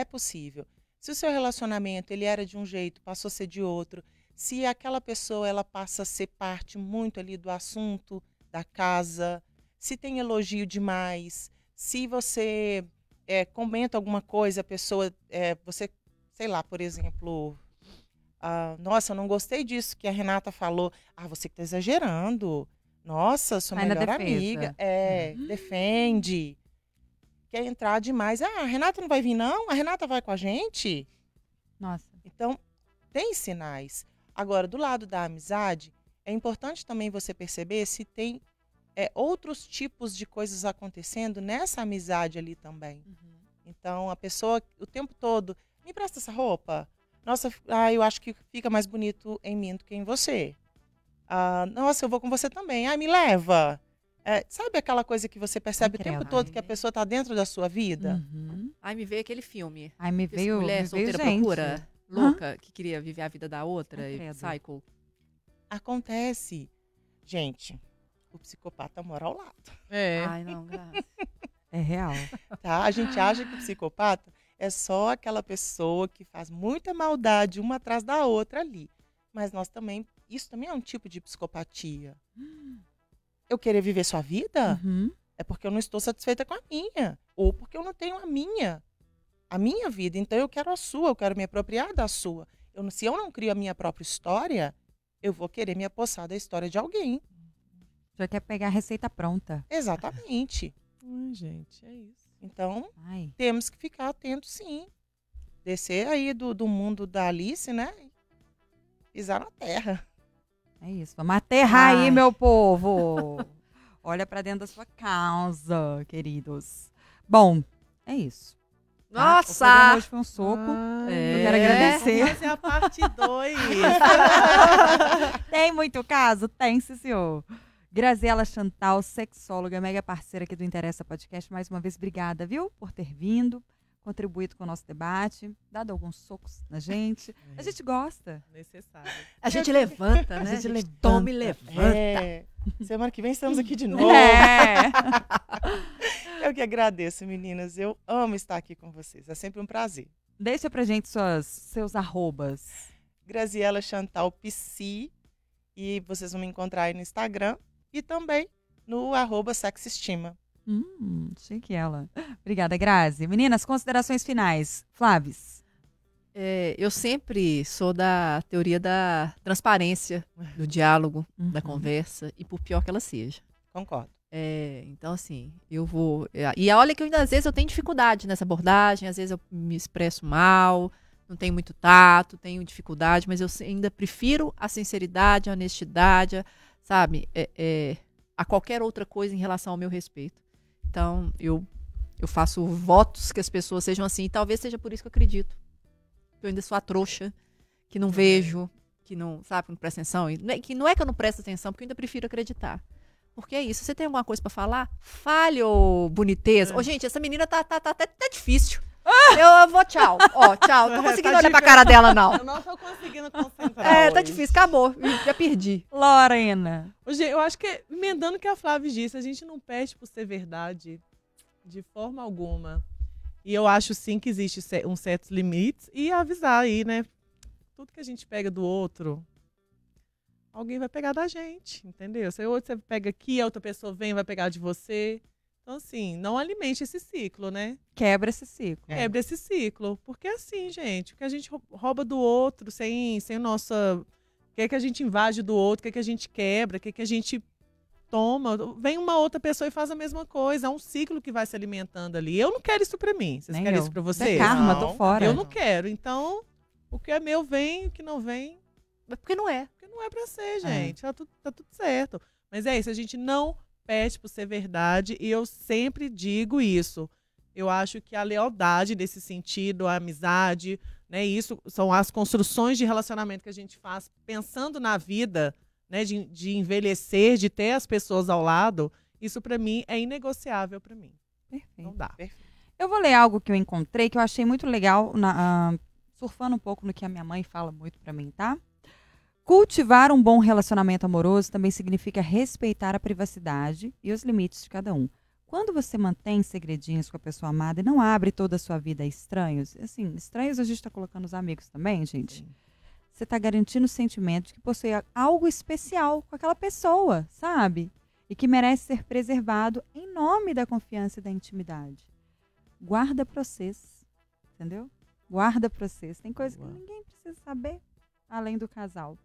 É possível. Se o seu relacionamento ele era de um jeito, passou a ser de outro, se aquela pessoa ela passa a ser parte muito ali do assunto da casa, se tem elogio demais, Se você é, comenta alguma coisa, a pessoa, é, você, sei lá, por exemplo, ah, nossa, eu não gostei disso que a Renata falou. Ah, você que tá exagerando. Nossa, sua Vai melhor amiga. É, defende. Quer entrar demais. Ah, a Renata não vai vir, não? A Renata vai com a gente? Nossa. Então, tem sinais. Agora, do lado da amizade, é importante também você perceber se tem é, outros tipos de coisas acontecendo nessa amizade ali também. Então, a pessoa o tempo todo, me presta essa roupa? Nossa, ah, eu acho que fica mais bonito em mim do que em você. Ah, nossa, eu vou com você também. Ah, me leva. É, sabe aquela coisa que você percebe o tempo todo que a pessoa está dentro da sua vida? Uhum. Aí me veio aquele filme. Ai, me veio, mulher me veio solteira gente. procura, louca, que queria viver a vida da outra, e credo. cycle. Acontece. Gente, o psicopata mora ao lado. É. Ai, não, graças. <laughs> É real. tá? A gente acha que o psicopata é só aquela pessoa que faz muita maldade uma atrás da outra ali. Mas nós também, isso também é um tipo de psicopatia. Eu querer viver sua vida Uhum. é porque eu não estou satisfeita com a minha, ou porque eu não tenho a minha, a minha vida. Então eu quero a sua, eu quero me apropriar da sua. Eu, se eu não crio a minha própria história, eu vou querer me apossar da história de alguém. Já quer pegar a receita pronta. Exatamente. <laughs> Ai, gente, é isso. Então, Ai. temos que ficar atentos, sim. Descer aí do, do mundo da Alice, né? e Pisar na terra. É isso. Vamos aterrar aí, Ai. meu povo. Olha pra dentro da sua causa, queridos. Bom, é isso. Tá? Nossa! hoje foi um soco. Ai, É. Eu quero agradecer. Vamos fazer a parte 2. <laughs> Tem muito caso? Tem, sim, senhor. Graziela Chantal, sexóloga, mega parceira aqui do Interessa Podcast. Mais uma vez, obrigada, viu? Por ter vindo, contribuído com o nosso debate, dado alguns socos na gente. A gente gosta. Necessário. A gente levanta, né? A gente levanta. toma e levanta. É. Semana que vem estamos aqui de novo. É. <laughs> <laughs> Eu que agradeço, meninas. Eu amo estar aqui com vocês. É sempre um prazer. Deixa pra gente suas, seus arrobas. Graziela Chantal Psi. E vocês vão me encontrar aí no Instagram e também no arroba sexestima. Hum, chique ela. Obrigada, Grazi. Meninas, considerações finais. Flaves. É, eu sempre sou da teoria da transparência, do diálogo, da Uhum. conversa, e por pior que ela seja. Concordo. É, então, assim, eu vou. é, E olha que eu ainda, às vezes eu tenho dificuldade nessa abordagem, às vezes eu me expresso mal, não tenho muito tato, tenho dificuldade, mas eu ainda prefiro a sinceridade, a honestidade, a- sabe, é, é, a qualquer outra coisa em relação ao meu respeito. Então, eu, eu faço votos que as pessoas sejam assim, e talvez seja por isso que eu acredito. Eu ainda sou a trouxa, que não vejo, que não, sabe, que não presta atenção. E é- Que não é que eu não presto atenção, porque eu ainda prefiro acreditar. Porque é isso. Você tem alguma coisa pra falar? Fale, ô boniteza. Ô, gente, essa menina tá, tá, tá, tá, tá difícil. Eu, eu vou, tchau. Ó, tchau. Não tô <laughs> Tá conseguindo olhar pra difícil. cara dela, não. Eu não tô conseguindo concentrar. É, tá hoje. difícil. Acabou. Já perdi. Lorena. Eu acho que, emendando o que a Flávia disse, a gente não pede por ser verdade de forma alguma. E eu acho sim que existe um certos limites e avisar aí, né? Tudo que a gente pega do outro, alguém vai pegar da gente, entendeu? Se outro você pega aqui, a outra pessoa vem e vai pegar de você. Então, assim, não alimente esse ciclo, né? Quebra esse ciclo. É. Quebra esse ciclo. Porque é assim, gente, o que a gente rou- rouba do outro sem, sem nossa. O que, é que a gente invade do outro, o que, é que a gente quebra, o que, é que a gente toma. Vem uma outra pessoa e faz a mesma coisa. É um ciclo que vai se alimentando ali. Eu não quero isso pra mim. Vocês Nem querem eu. isso pra Isso é vocês? karma, Não. tô fora. Eu não quero. Então, o que é meu vem, o que não vem, Porque não é. porque não é pra ser, gente. Tá, tudo, tá tudo certo. Mas é isso, a gente não pede por ser verdade e eu sempre digo isso. Eu acho que a lealdade nesse sentido, a amizade, né, isso são as construções de relacionamento que a gente faz pensando na vida, né, de, de envelhecer, de ter as pessoas ao lado. Isso pra mim é inegociável pra mim. Perfeito. Não dá. Eu vou ler algo que eu encontrei que eu achei muito legal, na- ah, surfando um pouco no que a minha mãe fala muito pra mim, tá? Cultivar um bom relacionamento amoroso também significa respeitar a privacidade e os limites de cada um. Quando você mantém segredinhos com a pessoa amada e não abre toda a sua vida a estranhos, assim, estranhos a gente tá colocando os amigos também, gente. Você tá garantindo o sentimento de que possui algo especial com aquela pessoa, sabe? e que merece ser preservado em nome da confiança e da intimidade. Guarda pra vocês, entendeu? Guarda pra vocês. Tem coisa que Boa. ninguém precisa saber além do casal.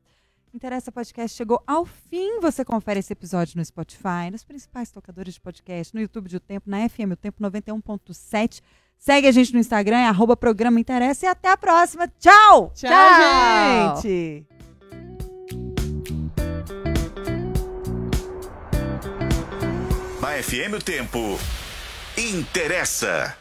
Interessa Podcast chegou ao fim. Você confere esse episódio no Spotify, nos principais tocadores de podcast, no YouTube de O Tempo, na FM O Tempo 91.7. Segue a gente no Instagram, é arroba programa Interessa e até a próxima. Tchau! Tchau, Tchau. gente! Na FM o tempo interessa.